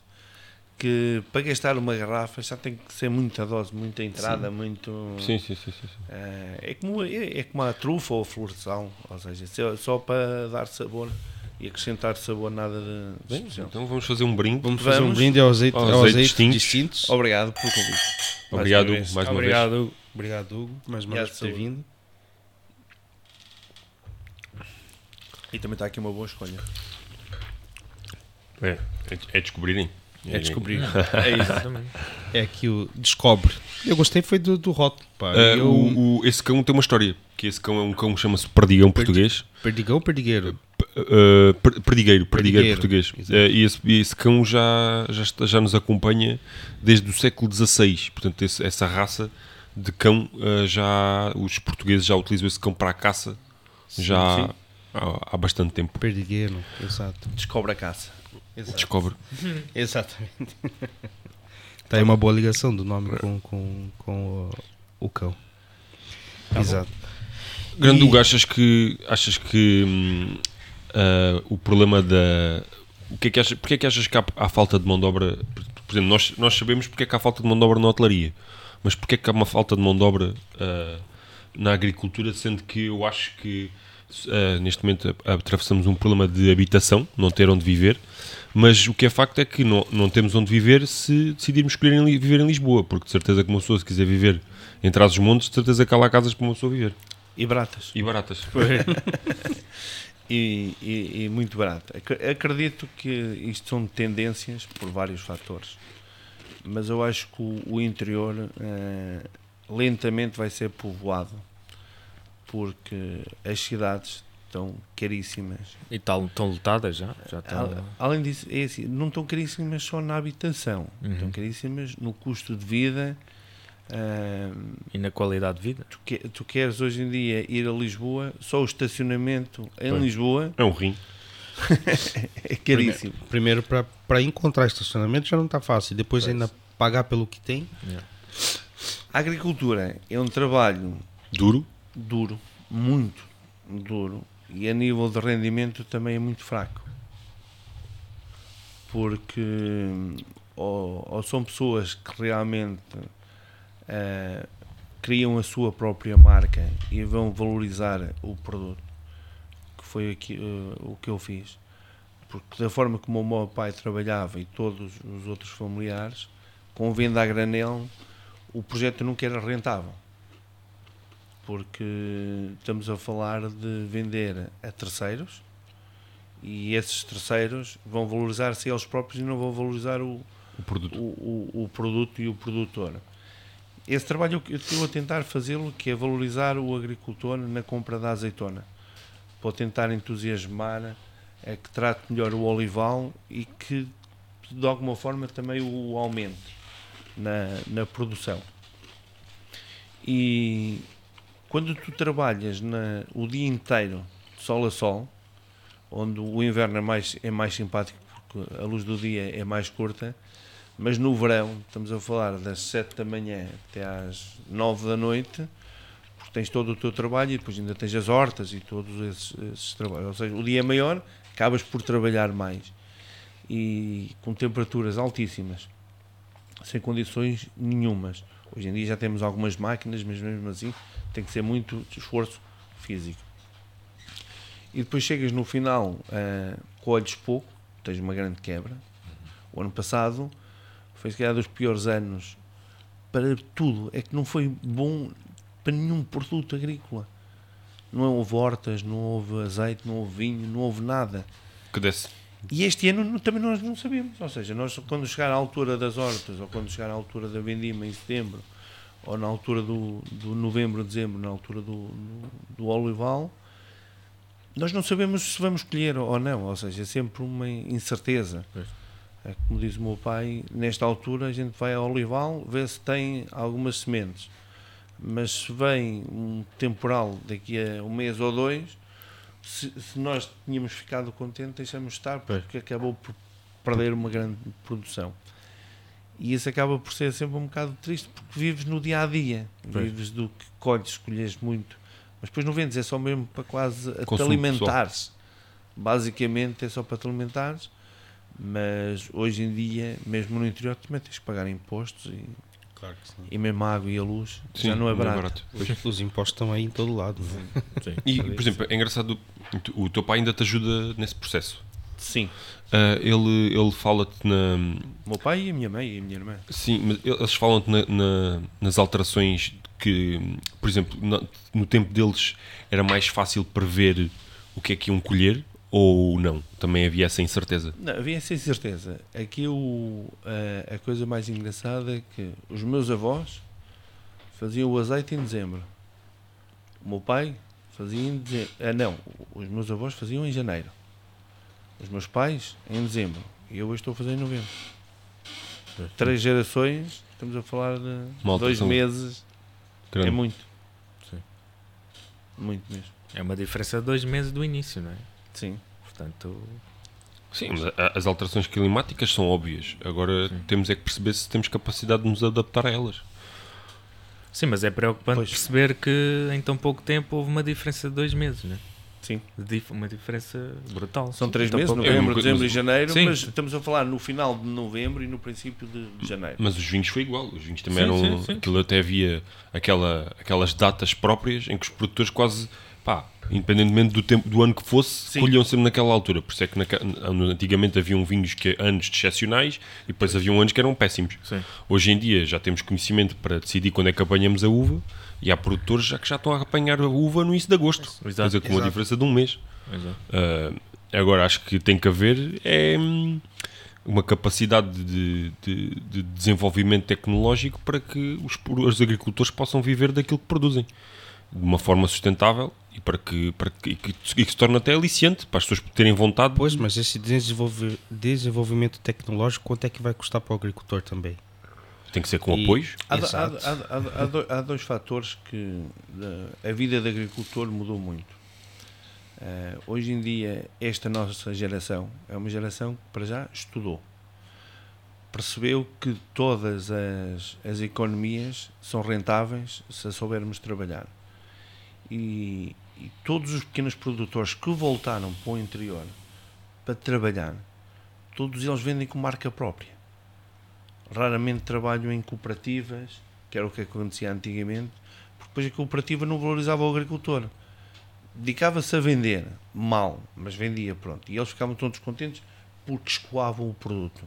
que para gastar uma garrafa já tem que ser muita dose, muita entrada, muito. Sim, sim, sim, sim, sim. Eh, é, como, é, é como a trufa ou a flor de sal, ou seja, só, só para dar sabor e acrescentar sabor, nada de, Bem, especial. então vamos fazer um brinde. Vamos fazer um Vamos. brinde ao azeite, Ao ao azeite distintos. distintos. Obrigado pelo convite. Obrigado uma vez. mais uma vez. Obrigado, Hugo. Obrigado, Hugo, mais uma vez por ter vindo. E também está aqui uma boa escolha. É, é, é descobrirem. É descobrir. [laughs] É isso. Exatamente. É que o Descobre. Eu gostei foi do, do rótulo, pá. Ah, eu... o, o- esse cão tem uma história. Que esse cão é um cão que chama-se Perdigão português. Perdigão ou perdigueiro? Uh, per- perdigueiro, perdigueiro Perdigueiro, português. Uh, e esse, e esse cão já, já, está- já nos acompanha desde o século XVI. Portanto, esse- essa raça de cão, uh, já os portugueses já utilizam esse cão para a caça já sim. Há, há bastante tempo. Perdigueiro, exato. Descobre a caça. Exato. Descobre. [laughs] Exatamente. tá aí uma boa ligação do nome com, com, com o, o cão. Exato. Grande E- Hugo, achas que, achas que hum, ah, o problema da. O que é que achas, porque é que achas que há, há falta de mão de obra? Por exemplo, nós, nós sabemos porque é que há falta de mão de obra na hotelaria, mas porque é que há uma falta de mão de obra ah, na agricultura, sendo que eu acho que ah, neste momento a- atravessamos um problema de habitação, não ter onde viver, mas o que é facto é que não, não temos onde viver se decidirmos escolher em viver em Lisboa, porque de certeza que uma pessoa se quiser viver em trás dos montes, de certeza que há lá casas para uma pessoa viver. E baratas. E baratas. [laughs] E, e- e muito barato. Ac- Acredito que isto são tendências por vários fatores, mas eu acho que o, o interior eh, lentamente vai ser povoado porque as cidades estão caríssimas. E tal, estão lotadas já? Já estão. Além disso, é assim, não estão caríssimas só na habitação, Uhum. estão caríssimas no custo de vida. eh, E na qualidade de vida? tu, que- tu queres hoje em dia ir a Lisboa, só o estacionamento em Pois. Lisboa É um rim. [laughs] é caríssimo. Primeiro, para- para encontrar estacionamento já não está fácil. Depois Pois. ainda pagar pelo que tem. Yeah. A agricultura é um trabalho Duro? duro, muito duro, e a nível de rendimento também é muito fraco. Porque ou, ou são pessoas que realmente eh, criam a sua própria marca e vão valorizar o produto, que foi aqui, eh, o que eu fiz. Porque da forma como o meu pai trabalhava e todos os outros familiares, com venda a granel, o projeto nunca era rentável porque estamos a falar de vender a terceiros e esses terceiros vão valorizar-se eles próprios e não vão valorizar o, O produto. o, o, o produto e o produtor. Esse trabalho eu estou a tentar fazê-lo, que é valorizar o agricultor na compra da azeitona, para tentar entusiasmar a que trate melhor o olival e que de alguma forma também o aumente na, na produção. E quando tu trabalhas na, o dia inteiro, sol a sol, onde o inverno é mais, é mais simpático porque a luz do dia é mais curta, mas no verão, estamos a falar das 7 da manhã até às 9 da noite, porque tens todo o teu trabalho e depois ainda tens as hortas e todos esses, esses trabalhos. Ou seja, o dia é maior, acabas por trabalhar mais e com temperaturas altíssimas, sem condições nenhumas. Hoje em dia já temos algumas máquinas, mas mesmo assim tem que ser muito esforço físico. E depois chegas no final, ah, colhes pouco, tens uma grande quebra. O ano passado foi se calhar dos piores anos para tudo. É que não foi bom para nenhum produto agrícola. Não houve hortas, não houve azeite, não houve vinho, não houve nada. Que desse. E este ano não- também nós não sabemos. Ou seja, nós quando chegar à altura das hortas, ou quando chegar à altura da vendima em setembro, ou na altura do, do novembro, dezembro, na altura do, do, do olival, nós não sabemos se vamos colher ou não. Ou seja, é sempre uma incerteza. É como diz o meu pai, nesta altura a gente vai ao olival, vê se tem algumas sementes. Mas se vem um temporal daqui a um mês ou dois, se, se nós tínhamos ficado contentes, deixamos estar, porque acabou por perder uma grande produção. E isso acaba por ser sempre um bocado triste, porque vives no dia a dia, Pois. vives do que colhes, escolhes muito, mas depois não vendes, é só mesmo para quase te alimentares. Basicamente é só para te alimentares, mas hoje em dia, mesmo no interior, também tens que pagar impostos e, Claro que sim. e mesmo a água e a luz Sim, já não é barato. Pois. Os impostos estão aí em todo lado. é? Sim. E, por exemplo, é engraçado, o teu pai ainda te ajuda nesse processo. Sim, Ah, ele ele fala-te na. o meu pai e a minha mãe e a minha irmã. Sim, mas eles falam-te na- na- nas alterações que, por exemplo, no, no tempo deles era mais fácil prever o que é que iam colher ou não? Também havia essa incerteza. Não, havia sem certeza. Aqui o, a, a coisa mais engraçada é que os meus avós faziam o azeite em dezembro. O meu pai fazia em dezembro. Ah, não, os meus avós faziam em janeiro. Os meus pais em dezembro. E eu hoje estou a fazer em novembro. Três gerações, estamos a falar de Uma dois meses. grande. É muito. Sim. Muito mesmo. É uma diferença de dois meses do início, não é? Sim. Portanto, Sim, mas as alterações climáticas são óbvias. Agora Sim. temos é que perceber se temos capacidade de nos adaptar a elas. sim, mas é preocupante Pois. perceber que em tão pouco tempo houve uma diferença de dois meses, não é? Sim. Dif- Uma diferença brutal. São três em tão meses, É novembro, coisa- dezembro e mas- janeiro, Sim. mas estamos a falar no final de novembro e no princípio de, de janeiro. Mas os vinhos foi igual. Os vinhos também Sim, eram. sim, sim. Aquilo até havia aquela, aquelas datas próprias em que os produtores quase. Pá, independentemente do tempo do ano que fosse, Sim. colhiam sempre naquela altura. Por isso é que naca- antigamente haviam vinhos que anos excepcionais e depois haviam anos que eram péssimos. Sim. Hoje em dia já temos conhecimento para decidir quando é que apanhamos a uva e há produtores já que já estão a apanhar a uva no início de agosto. Exato. Dizer, com uma diferença de um mês. Ah, agora acho que tem que haver é, hum, uma capacidade de, de- de desenvolvimento tecnológico para que os, os agricultores possam viver daquilo que produzem de uma forma sustentável e para que, para que, e que, e que se torne até aliciante para as pessoas terem vontade. Pois, mas esse desenvolve- desenvolvimento tecnológico, quanto é que vai custar para o agricultor também? Tem que ser com E- apoios. Há, do- há, há, há, há do- há dois fatores que a vida de agricultor mudou muito. Eh, hoje em dia, esta nossa geração é uma geração que para já estudou. percebeu que todas as, as economias são rentáveis se soubermos trabalhar. E, e todos os pequenos produtores que voltaram para o interior para trabalhar, todos eles vendem com marca própria. Raramente trabalham em cooperativas, que era o que acontecia antigamente, porque depois a cooperativa não valorizava o agricultor. Dedicava-se a vender mal, mas vendia, pronto. E eles ficavam todos contentes porque escoavam o produto.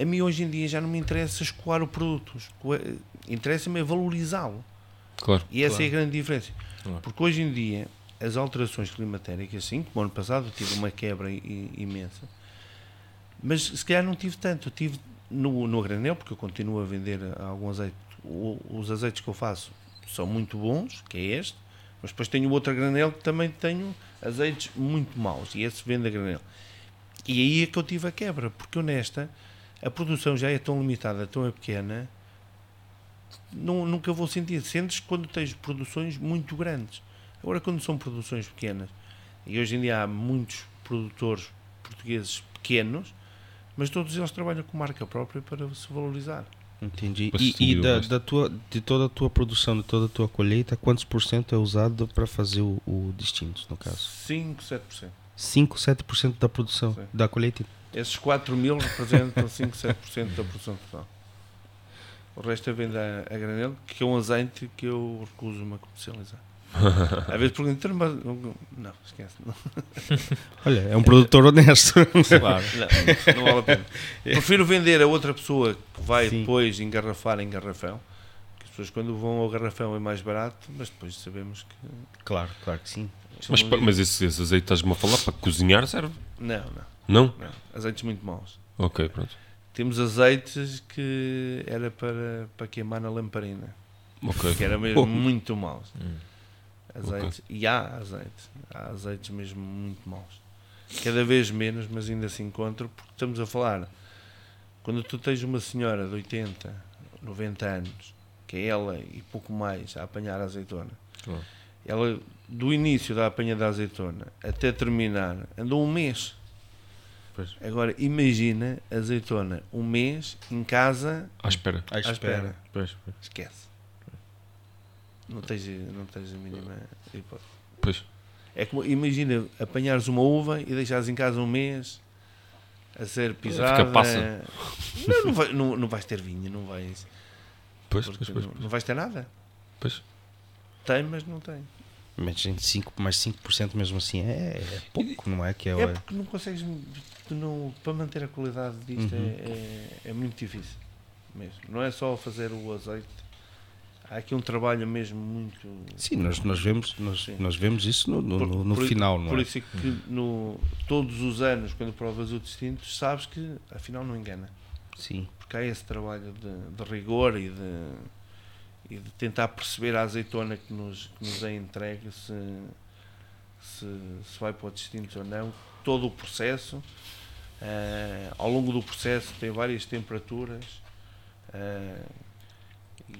A mim hoje em dia já não me interessa escoar o produto, interessa-me valorizá-lo. Claro. E essa Claro. é a grande diferença. Claro. Porque hoje em dia, as alterações climatéricas, sim, como ano passado, tive uma quebra imensa, mas se calhar não tive tanto. Eu tive no, no granel, porque eu continuo a vender algum azeite. O- os azeites que eu faço são muito bons, que é este, mas depois tenho outro granel que também tenho azeites muito maus, e esse vende a granel. E aí é que eu tive a quebra, porque eu nesta, a produção já é tão limitada, tão pequena, não, nunca vou sentir. Sentes quando tens produções muito grandes. Agora, quando são produções pequenas, e hoje em dia há muitos produtores portugueses pequenos, mas todos eles trabalham com marca própria para se valorizar. Entendi. E, e da, da tua, de toda a tua produção, de toda a tua colheita, quantos por cento é usado para fazer o, o distintos, no caso? 5, 7%. 5, 7% da produção, Sim. da colheita? Esses 4 mil representam 5, 7% da produção total. O resto é venda a, a granel, que é um azeite que eu recuso-me a comercializar. [laughs] Às vezes perguntam, "Então, mas não, esquece. Não, [laughs] Olha, é um produtor honesto. Claro. não, não vale a pena. [laughs] Prefiro vender a outra pessoa que vai Sim. depois engarrafar em garrafão. Que as pessoas quando vão ao garrafão é mais barato, mas depois sabemos que. claro, claro que sim. Mas, mas esse, esse azeite estás-me a falar para cozinhar serve? Não, não, Não? não. Azeites muito maus. Ok, pronto. Temos azeites que era para, para queimar na lamparina, Ok. que era mesmo Oh. muito maus. Hum. Azeites. E há azeites. Há azeites mesmo muito maus. Cada vez menos, mas ainda se encontram, porque estamos a falar. Quando tu tens uma senhora de 80, 90 anos, que é ela e pouco mais a apanhar a azeitona, Claro. ela, do início da apanha da azeitona até terminar, andou um mês. Pois. Agora, imagina a azeitona um mês em casa À espera. À à espera. Pois, pois. Esquece. Não tens, não tens a mínima hipótese. Pois. É como, imagina apanhares uma uva e deixares em casa um mês a ser pisada. passa. Não, não, vai, não, não vais ter vinho, não vais. Pois, porque pois, pois. não, não vais ter nada. pois. Tem, mas não tem. Mas gente, 5, mais 5% mesmo assim é, é pouco, não é? Que é, É porque não consegues. não, para manter a qualidade disto Uhum. é, é, é muito difícil. Mesmo. Não é só fazer o azeite. Há aqui um trabalho mesmo muito. Sim, nós, nós, vemos, nós, Sim. nós vemos isso no, no, Por- no- por- final, não Por é? isso é que no, todos os anos, quando provas o distinto, sabes que afinal não engana. Sim. Porque há esse trabalho de, de rigor e de, e de tentar perceber a azeitona que nos, que nos é entregue se, se, se vai para o distinto ou não. Todo o processo. eh, ao longo do processo tem várias temperaturas eh,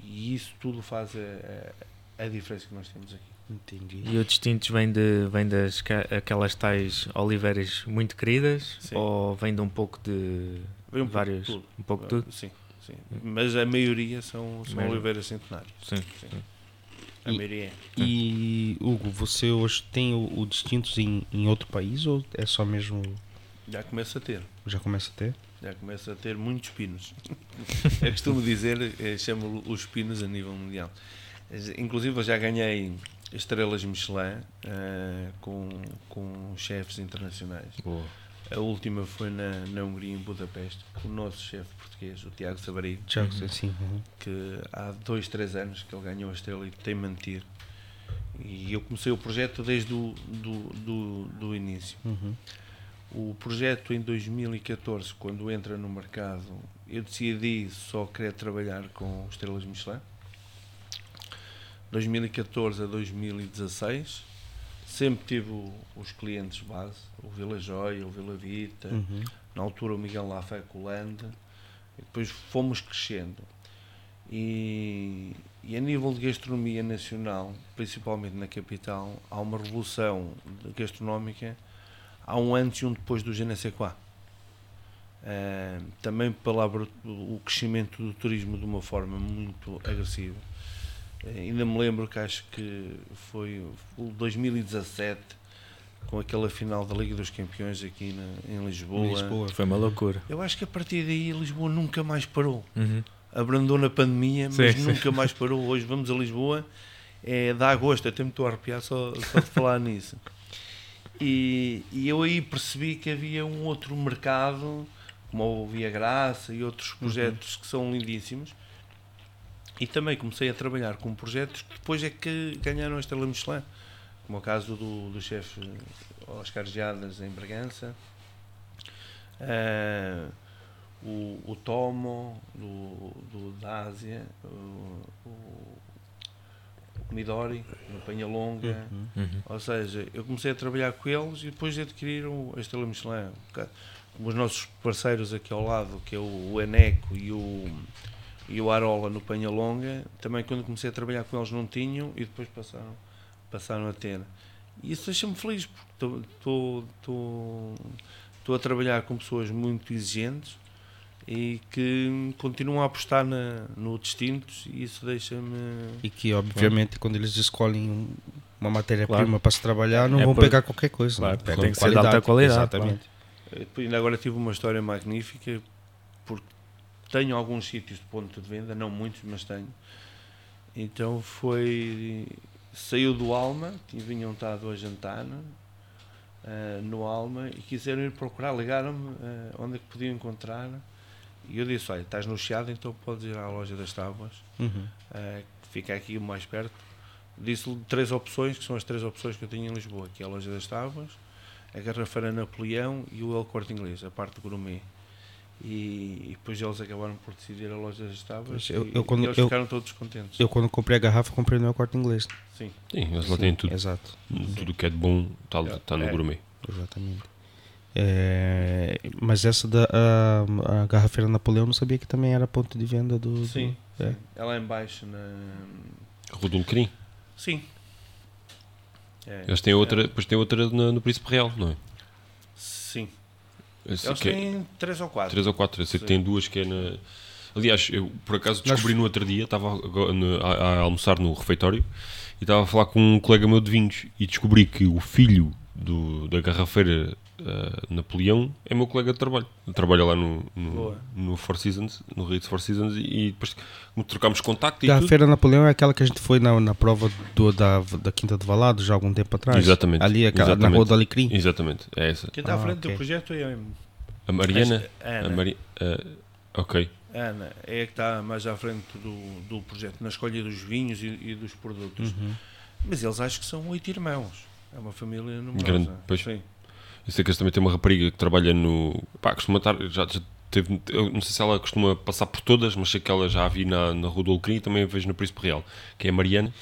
e isso tudo faz a, a, a diferença que nós temos aqui. Entendi. E o distintos vem, de, vem das aquelas tais oliveiras muito queridas Sim. ou vem de um pouco de Vem um pouco de vários. tudo. Um pouco de tudo? Sim, sim. Mas a maioria são, são oliveiras centenárias. Sim. Sim. sim. A E- maioria é. E Hugo, você hoje tem o, o distintos em, em outro país ou é só mesmo. Já começa a ter. Já começa a ter? Já começa a ter muitos pinos. [laughs] Eu costumo dizer, eh, chamo os pinos a nível mundial. Inclusive eu já ganhei estrelas Michelin eh, com, com chefes internacionais. Boa. A última foi na, na Hungria, em Budapeste, com o nosso chefe português, o Tiago Sabarigo, Já Uhum. sim. uhum. que há dois, três anos que ele ganhou a estrela e tem mantido. E eu comecei o projeto desde o do, do, do início. Uhum. O projeto em 2014, quando entra no mercado, eu decidi só querer trabalhar com estrelas Michelin. 2014 a 2016, sempre tive os clientes base, o Vila Joia, o Vila Vita, Uhum. na altura o Miguel Lafé Colanda, e depois fomos crescendo. E, e a nível de gastronomia nacional, principalmente na capital, há uma revolução gastronómica, há um antes e um depois do GNC4. Uh, também pela o crescimento do turismo de uma forma muito agressiva. Ainda me lembro que acho que foi o 2017 com aquela final da Liga dos Campeões aqui na, em Lisboa. Lisboa. Foi uma loucura. Eu acho que a partir daí Lisboa nunca mais parou. Uhum. Abrandou na pandemia, mas Sim, nunca mais parou. Hoje vamos a Lisboa, é, dá gosto, até me estou a arrepiar só, só de falar [laughs] nisso. E, e eu aí percebi que havia um outro mercado como o Via Graça e outros projetos uhum. que são lindíssimos. E também comecei a trabalhar com projetos que depois é que ganharam a Estrela Michelin, como é o caso do, do chefe Oscar Geadas em Bragança, uh, o, o Tomo do, do, da Ásia, o, o, o Midori no Penhalonga, uhum. Uhum. ou seja, eu comecei a trabalhar com eles e depois adquiriram a Estrela Michelin os nossos parceiros aqui ao lado, que é o, Eneco e o, e o Arola no Penhalonga, também quando comecei a trabalhar com eles não tinham e depois passaram, passaram a ter. E isso deixa-me feliz, porque estou a trabalhar com pessoas muito exigentes e que continuam a apostar na, no distintos e isso deixa-me. E que, obviamente, quando eles escolhem uma matéria-prima claro. para se trabalhar, não é vão por... pegar qualquer coisa. Claro, tem que ser de alta qualidade. Exatamente. Claro. Ainda agora tive uma história magnífica, porque tenho alguns sítios de ponto de venda, não muitos, mas tenho. Então foi. Saiu do Alma, vinham estado a jantar uh, no Alma e quiseram ir procurar, ligaram-me uh, onde é que podiam encontrar. E eu disse: Olha, estás no Chiado, então podes ir à loja das tábuas, uhum. uh, que fica aqui mais perto. Disse-lhe três opções, que são as três opções que eu tenho em Lisboa: que é a loja das tábuas, a Garrafeira Napoleão e o El Corte Inglês, a parte gourmet. E, e, depois eles acabaram por decidir a loja das tábuas eu, eu, quando, e eles eu, ficaram todos contentes. Eu quando comprei a garrafa comprei no El Corte Inglês. Sim. Sim, eles lá têm tudo. Exato. Tudo que é de bom está tá no é. gourmet. Exatamente. É, mas essa da a, a Garrafeira Napoleão não sabia que também era ponto de venda do. Sim. Do, é. Ela é embaixo na. Rua do Lecrim? Sim. É, Eles têm outra, é. depois tem outra no, no Príncipe Real, não é? Esse Eles têm três ou quatro. Três ou quatro. Eu sei que tem duas que é na. Aliás, eu por acaso descobri no outro dia, estava a, a, a almoçar no refeitório e estava a falar com um colega meu de vinhos e descobri que o filho do, da garrafeira uh, Napoleão é meu colega de trabalho. Trabalha lá no, no, no, Four Seasons, no Ritz Four Seasons, e depois trocámos contacto. a Feira Napoleão é aquela que a gente foi na, na prova do, da, da Quinta do Valado já há algum tempo atrás. Exatamente. Ali, aquela, Exatamente. na Rua do Alecrim. Exatamente, é essa. Quem está ah, à frente okay. do projeto é a Mariana. A Mari, uh, ok. Ana é a que está mais à frente do, do projeto, na escolha dos vinhos e, e dos produtos. Uhum. Mas eles acho que são oito irmãos. É uma família numerosa. Grande, pois. Sim. Eu sei que eles também têm uma rapariga que trabalha no. Pá, costuma estar. Já, já teve, eu não sei se ela costuma passar por todas, mas sei que ela já a vi na, na Rua do Alecrim e também a vejo no Príncipe Real, que é a Mariana,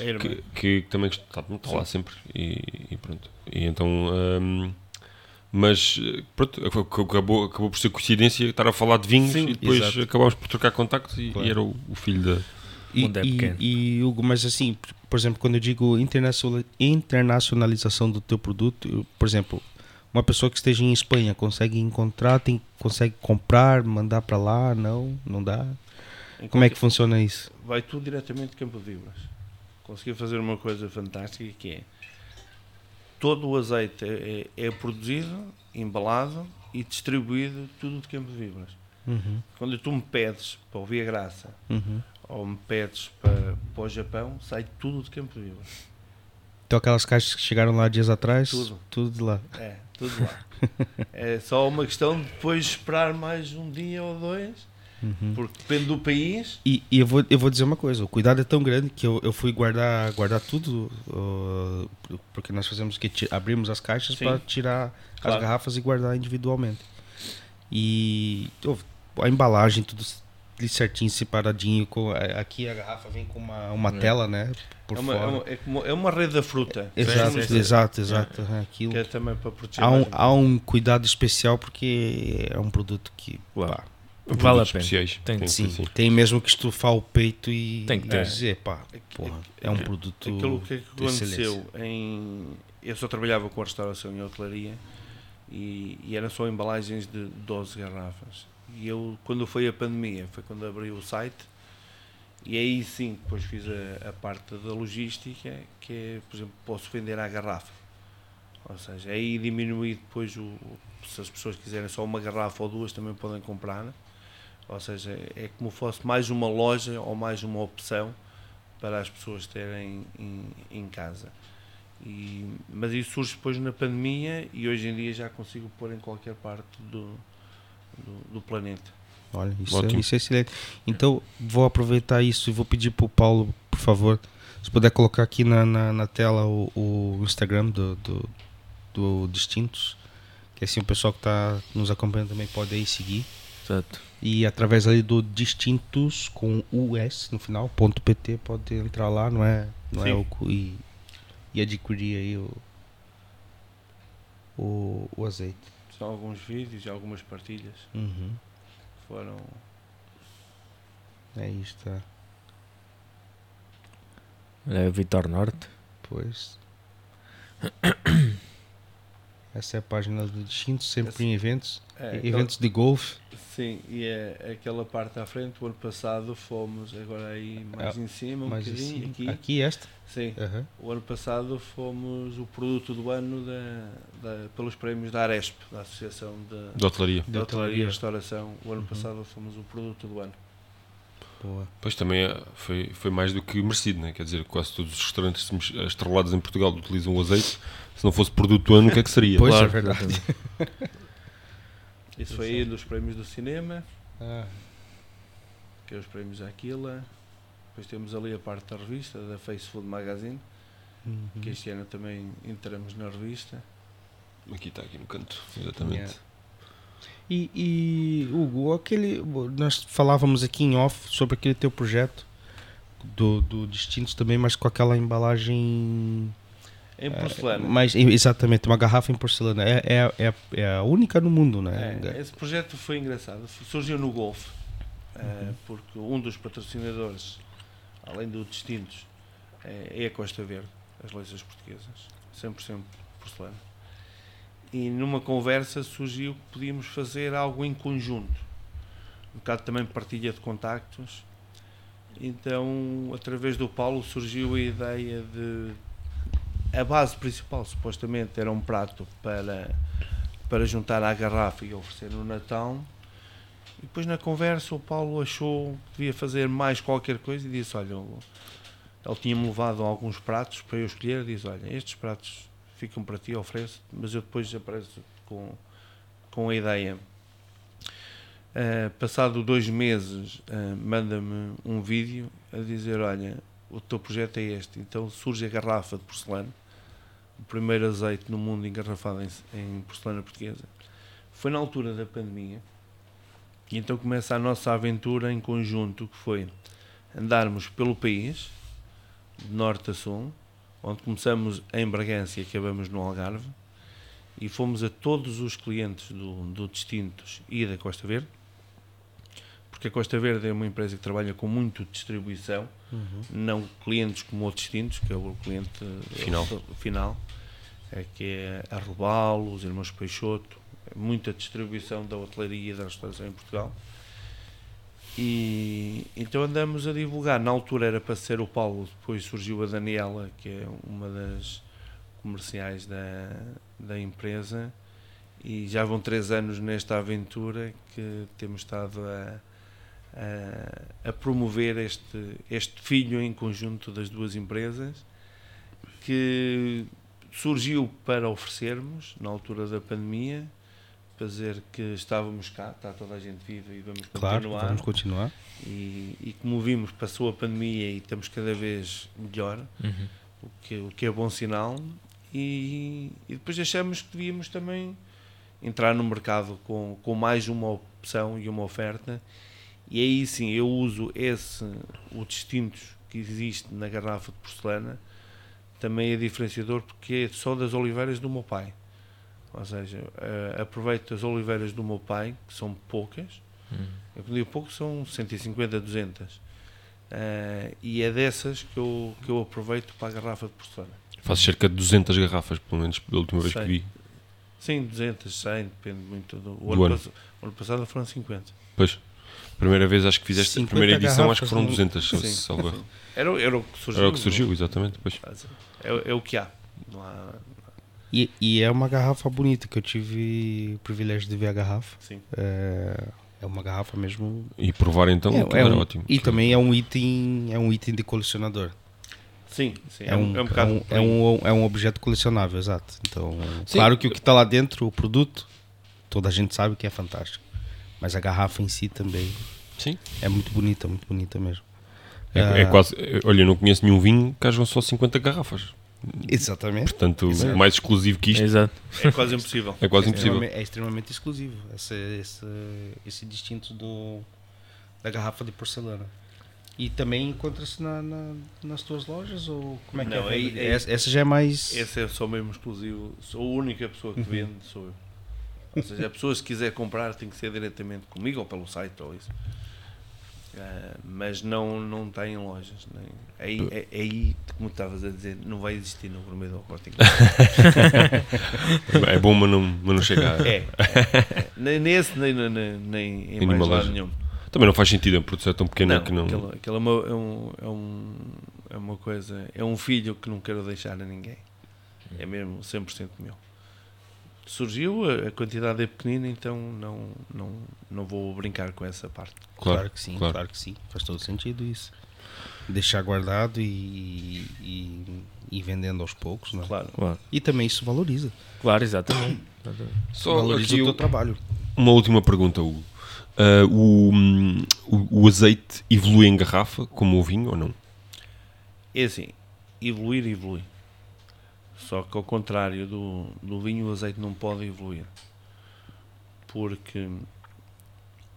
é que, que, também está, está lá sempre. E, e, pronto. E então. Um, mas pronto, acabou, acabou por ser coincidência estar a falar de vinhos Sim, e depois exato. acabámos por trocar contactos e, claro. e era o, o, filho da. E, é e, e, Hugo, mas assim, por exemplo, quando eu digo internacionalização do teu produto, eu, por exemplo, uma pessoa que esteja em Espanha consegue encontrar, tem, consegue comprar, mandar para lá? Não, não dá. Enquanto Como é que funciona isso? Vai tudo diretamente de Campo de Vibras. Consegui fazer uma coisa fantástica que é todo o azeite é, é, é produzido, embalado e distribuído tudo de Campo de Vibras. Uhum. Quando tu me pedes para o Via Graça uhum. Ou me pedes para, para o Japão, sai tudo de Campo Vibras. Então aquelas caixas que chegaram lá dias atrás, tudo, tudo de lá. É, tudo lá. [laughs] é só uma questão de depois esperar mais um dia ou dois Uhum. Porque depende do país. E, e, eu, vou, eu vou dizer uma coisa: o cuidado é tão grande que eu, eu fui guardar, guardar tudo, uh, porque nós fazemos que abrimos as caixas para tirar claro. as garrafas e guardar individualmente. E oh, a embalagem, tudo certinho, separadinho. Com, aqui a garrafa vem com uma, uma é. tela, né? Por é, uma, fora. É, uma, é uma rede da fruta. Exato, exato, exato. É. Aquilo. Que é também para proteger. Há um, há um cuidado especial porque é um produto que. Pá, Vale a pena. Especiais. Tem, tem, sim, tem mesmo que estufar o peito e, tem que ter. dizer, pá, porra, é um produto Aquilo que, é que aconteceu em... Eu só trabalhava com a restauração e hotelaria e, e eram só embalagens de 12 garrafas. E eu, quando foi a pandemia, foi quando abri o site, e aí sim, depois fiz a, a parte da logística, que é, por exemplo, posso vender à garrafa. Ou seja, aí diminui depois o, se as pessoas quiserem só uma garrafa ou duas também podem comprar. Ou seja, é como fosse mais uma loja ou mais uma opção para as pessoas terem em, em casa. E, mas isso surge depois na pandemia e hoje em dia já consigo pôr em qualquer parte do, do, do planeta. Olha, isso é, isso é, excelente. Então vou aproveitar isso e vou pedir para o Paulo, por favor, se puder colocar aqui na, na, na tela o, o, Instagram do, do, do Distintos, que assim o pessoal que está nos acompanhando também pode aí seguir. Exato. E através ali do Distintos com US no final, ponto .pt, pode entrar lá, não é? Não é o, e, e adquirir aí o, o, o azeite. São alguns vídeos e algumas partilhas. Uhum. Foram. É isto. Tá. É Vitor Norte. Pois. [coughs] Essa é a página do Distinto, sempre Esse, em eventos. É, eventos aquela, de golfe. Sim, e é aquela parte à frente. O ano passado fomos, agora aí mais é, em cima, um mais bocadinho. Cima. Aqui, aqui este? Sim. Uhum. O ano passado fomos o produto do ano da, da, pelos prémios da Aresp, da Associação de, de Hotelaria. De Hotelaria e Restauração. O ano uhum. passado fomos o produto do ano. Boa. Pois também é, foi, foi mais do que merecido, né? quer dizer, quase todos os restaurantes estrelados em Portugal utilizam o azeite. Se não fosse produto do ano, o que é que seria? Pois, claro. é verdade. Isso foi aí dos prémios do cinema, ah. que é os prémios Aquila. Depois temos ali a parte da revista, da Face Food Magazine, uhum. que este ano também entramos na revista. Aqui está, aqui no canto, exatamente. Yeah. E, e, Hugo, aquele, nós falávamos aqui em off sobre aquele teu projeto do, do Distintos também, mas com aquela embalagem em porcelana. É, mas, exatamente, uma garrafa em porcelana. É, é, é, é a única no mundo, né? É, esse projeto foi engraçado. Surgiu no Golfe, eh, uhum. porque um dos patrocinadores, além do Distintos, é a Costa Verde, as leis portuguesas. 100% porcelana. E numa conversa surgiu que podíamos fazer algo em conjunto. Um bocado também partilha de contactos. Então, através do Paulo, surgiu a ideia de a base principal supostamente era um prato para, para juntar à garrafa e oferecer no Natal. E depois na conversa o Paulo achou que devia fazer mais qualquer coisa e disse, olha, ele tinha-me levado alguns pratos para eu escolher, disse, olha, estes pratos ficam para ti, ofereço, mas eu depois apareço com, com a ideia. Uh, passado dois meses, uh, manda-me um vídeo a dizer, olha, o teu projeto é este. Então surge a garrafa de porcelana, o primeiro azeite no mundo engarrafado em, em porcelana portuguesa. Foi na altura da pandemia. E então começa a nossa aventura em conjunto, que foi andarmos pelo país, de norte a sul, onde começamos em Bragança e acabamos no Algarve, e fomos a todos os clientes do, do Distintos e da Costa Verde, porque a Costa Verde é uma empresa que trabalha com muito distribuição, uhum. não clientes como outros distintos, que é o cliente final, final é, que é a Robalo, os Irmãos Peixoto, é muita distribuição da hotelaria e da restauração em Portugal. E então andamos a divulgar. Na altura era para ser o Paulo, depois surgiu a Daniela, que é uma das comerciais da, da empresa, e já vão três anos nesta aventura que temos estado a, a, a, promover este, este filho em conjunto das duas empresas que surgiu para oferecermos na altura da pandemia para dizer que estávamos cá, está toda a gente viva e vamos claro, continuar. Vamos continuar. E, e, como vimos, passou a pandemia e estamos cada vez melhor, uhum. o, que, o que é bom sinal. E, e, depois achamos que devíamos também entrar no mercado com, com mais uma opção e uma oferta e aí sim eu uso esse, o distinto que existe na garrafa de porcelana, também é diferenciador porque é só das oliveiras do meu pai. Ou seja, uh, aproveito as oliveiras do meu pai, que são poucas, hum. eu digo pouco, são 150, 200. Uh, e é dessas que eu, que eu aproveito para a garrafa de porcelana. Faço cerca de 200 garrafas, pelo menos, pela última vez Sei. que vi. Sim, 200, 100, depende muito do. O Do ano, ano. pass- o ano passado foram 50. Pois. Primeira vez acho que fizeste, a 50 primeira edição acho que foram no- 200, se- Sim, salvo sim. Era, o- era o que surgiu. Era o que surgiu, exatamente. Pois. É, é o que há. Não há. E, e é uma garrafa bonita que eu tive o privilégio de ver a garrafa. Sim. É, é uma garrafa mesmo. E provar então, é, é era um- ótimo. E também é um item, é um item de colecionador. Sim, sim. É um, é um bocado. é um, é um, é um objeto colecionável, exato. Então, Sim. claro que o que está lá dentro, o produto, toda a gente sabe que é fantástico. Mas a garrafa em si também Sim. é muito bonita, muito bonita mesmo. É, Ah, é quase. é- Olha, eu não conheço nenhum vinho que hajam só 50 garrafas. Exatamente. Portanto, Exato. mais exclusivo que isto Exato. É quase impossível. é quase é, impossível. extremamente, é extremamente exclusivo esse, esse, esse distinto do, da garrafa de porcelana. E também encontra-se na, na- nas tuas lojas? Ou como é que Não, é? aí- aí- essa, essa já é mais. Esse é só mesmo exclusivo. Sou a única pessoa que vende, sou eu. Ou seja, a pessoa se quiser comprar tem que ser diretamente comigo ou pelo site ou isso. Ah, mas não, não está em lojas. Nem. Aí, é, é aí, como estavas a dizer, não vai existir no Gourmet do Corte Inglês. [laughs] É bom, mas não, mas não chega a... É, é, é. Nem nesse, nem, nem, nem, em Em mais lado nenhum. Também não faz sentido, a produção é tão pequena Não, que não... aquilo é, uma, é, um, é, um, é uma coisa, é um filho que não quero deixar a ninguém. É mesmo 100% meu. Surgiu, a, quantidade é pequenina, então não, não, não vou brincar com essa parte. Claro, que sim, claro. claro. que sim. Faz todo sentido isso. Deixar guardado e, e, e vendendo aos poucos, não é? Claro. Claro, E também isso valoriza. claro exatamente. [coughs] Só valoriza aqui o o- teu trabalho. uma última pergunta, Hugo. Ah, o, hum, o, o azeite evolui em garrafa, como o vinho, ou não? É assim, evoluir, evolui. Só que ao contrário do, do vinho, o azeite não pode evoluir. Porque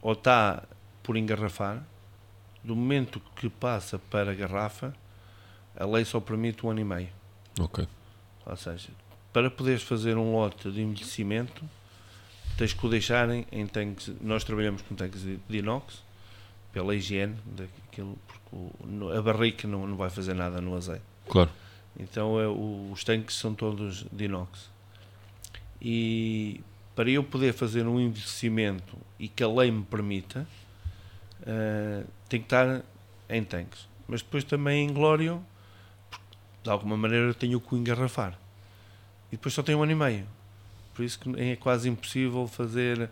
ou está por engarrafar, do momento que passa para a garrafa, a lei só permite um ano e meio. Ok. Ou seja, para poderes fazer um lote de envelhecimento, tens que o deixar em, tanques. Nós trabalhamos com tanques de, inox, pela higiene, daquilo, porque o- a barrica não, não vai fazer nada no azeite. Claro. Então é, o- os tanques são todos de inox. E para eu poder fazer um envelhecimento e que a lei me permita, eh, tem que estar em tanques. Mas depois também em glório, de alguma maneira eu tenho que o engarrafar. E depois só tenho um ano e meio. Por isso que é quase impossível fazer.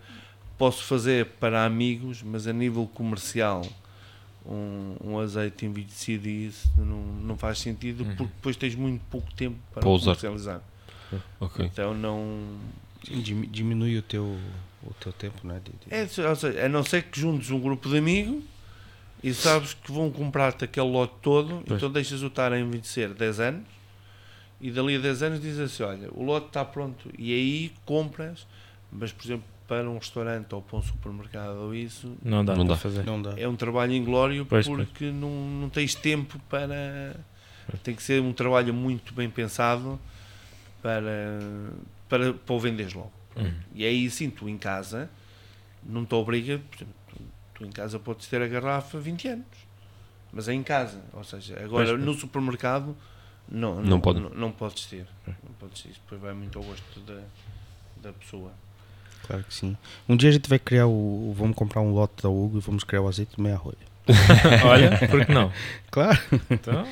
Posso fazer para amigos, mas a nível comercial um, um azeite envelhecido e isso não, não faz sentido Uhum. porque depois tens muito pouco tempo para, Para usar. comercializar. Ok. Então não. Sim, dimi- diminui o teu, o teu tempo, né? de- de- É, ou seja, a não ser que juntes um grupo de amigos e sabes que vão comprar-te aquele lote todo, Pois. então deixas o estar a envelhecer 10 anos e dali a 10 anos dizes assim: olha, o lote está pronto. E aí compras, mas por exemplo, para um restaurante ou para um supermercado ou isso, Não dá Não dá. fazer. Não dá. é um trabalho inglório Pois, pois. porque Não, não tens tempo para. Tem que ser um trabalho muito bem pensado para, para, para o venderes logo. Uhum. E aí sim, tu em casa não te obriga, por exemplo, tu, tu em casa podes ter a garrafa 20 anos, mas é em casa. Ou seja, agora no supermercado não, Não não, pode. não, não podes ter. Não podes ter. Depois vai muito ao gosto da, da pessoa. Claro que sim. Um dia a gente vai criar o. Vamos comprar um lote da Hugo e vamos criar o azeite de meia rolha. [laughs] Olha, por que não? [laughs] Claro. Então,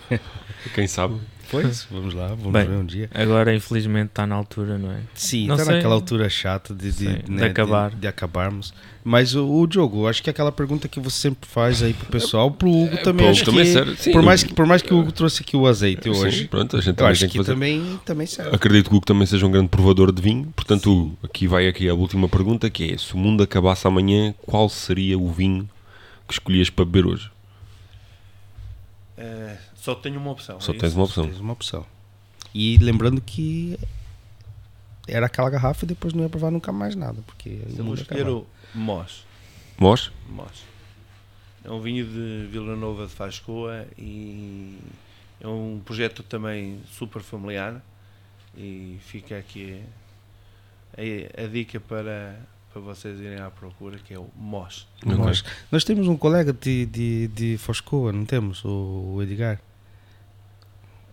[laughs] Quem sabe? Pois, vamos lá, vamos Bem. ver um dia. agora, infelizmente, está na altura, não é? Sim, Não está sei. naquela altura chata de, de, Sim, de né, acabar. de, acabarmos. Mas o, o Diogo, acho que é aquela pergunta que você sempre faz aí pro pessoal, pro Hugo também. Pô, acho também que, sério. Sim, por, mais que, por mais que o Hugo trouxe aqui o azeite sim, hoje, pronto, a gente eu também acho tem que que fazer. também, também serve. Acredito que o Hugo também seja um grande provador de vinho. Portanto, Hugo, aqui vai aqui a última pergunta, que é, se o mundo acabasse amanhã, qual seria o vinho que escolhias para beber hoje? Eh, só tenho uma opção. Só é tens isso? uma opção. Tens uma opção. E lembrando que era aquela garrafa e depois não ia provar nunca mais nada, porque o Eu vou escolher o Moss. Mós? Moss. É um vinho de Vila Nova de Fascoa e é um projeto também super familiar e fica aqui a, a dica para, para vocês irem à procura que é o Moss. Ok. Nós, nós temos um colega de, de, de Foscoa, não temos? O, o Edgar.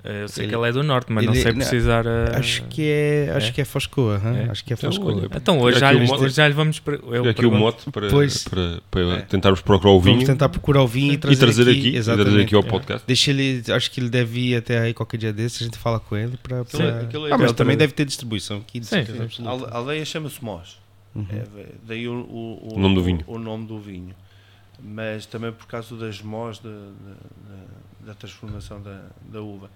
Eu sei Ele- que ele é do norte, mas não ele- sei não, precisar. eh, Acho que é, acho é? que é Foscoa? É? acho que é Então, Foscoa. olha, Então hoje já, lhe- o mote- hoje já lhe vamos. Eu aqui o pergunto. mote para, Pois. para, para É. tentarmos procurar o vinho Vamos tentar procurar o vinho e e trazer, trazer aqui, aqui, e trazer aqui ao É. podcast. Deixa ele, acho que ele deve ir até aí qualquer dia desse, a gente fala com ele para. É- aquilo é Ah, mas também deve ter distribuição aqui, de Sim. certeza A aldeia chama-se Mós. Uhum. É, daí o, o, O nome do vinho. O, nome do vinho. Mas também por causa das mós da, da, da- da transformação da, da uva.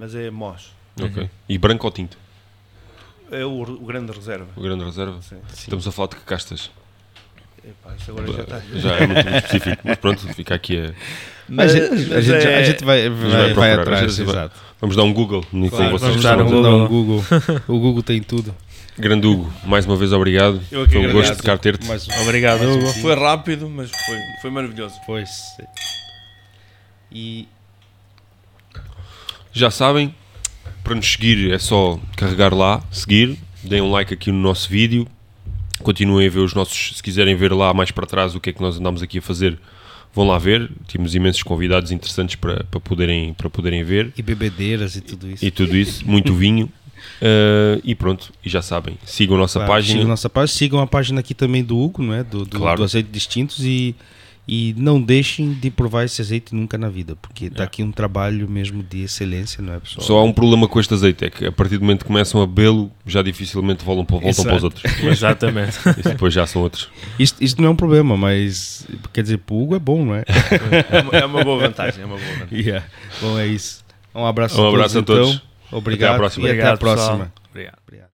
Mas é mós. Ok. Uhum. E branco ou tinto? É o, o grande reserva. O grande reserva? Sim. Estamos a falar de que castas? Epá, isso agora já está. Já é muito, muito específico, mas pronto, fica aqui a... Mas, a, gente, a, mas gente, é- a gente vai, vai, vai vai procurar, atrás, gente vai- exato. Vamos dar um Google, Claro, vocês vamos dar um Google. o Google. O Google tem tudo. Grande Hugo, mais uma vez obrigado. Eu aqui Foi um agradeço. gosto de cá ter-te. Mais Obrigado, mais um Hugo. Foi rápido, mas foi, foi maravilhoso. Pois. E Já sabem, para nos seguir é só carregar lá, seguir, deem um like aqui no nosso vídeo, continuem a ver os nossos, se quiserem ver lá mais para trás o que é que nós andamos aqui a fazer, vão lá ver, temos imensos convidados interessantes para, para, poderem, para poderem ver e bebedeiras e tudo isso. e tudo isso, muito vinho. Uh, [laughs] e pronto, e já sabem, sigam a nossa Claro, página. Sigam a nossa página, sigam a página aqui também do Hugo, não é? Do, do, Claro. do azeite distintos e, e não deixem de provar esse azeite nunca na vida, porque está É. aqui um trabalho mesmo de excelência, não é pessoal? Só há um problema com este azeite, é que a partir do momento que começam a bebê-lo, já dificilmente voltam, para, voltam para os outros. [laughs] Exatamente. E depois já são outros. Isto, isto não é um problema, mas quer dizer, para o Hugo é bom, não é? É uma, é uma boa vantagem. É uma boa vantagem. Yeah. Bom, é isso. Um abraço, Um a, abraço todos, a todos. então. Obrigado próxima. e até a Obrigado, próxima. Obrigado. Obrigado.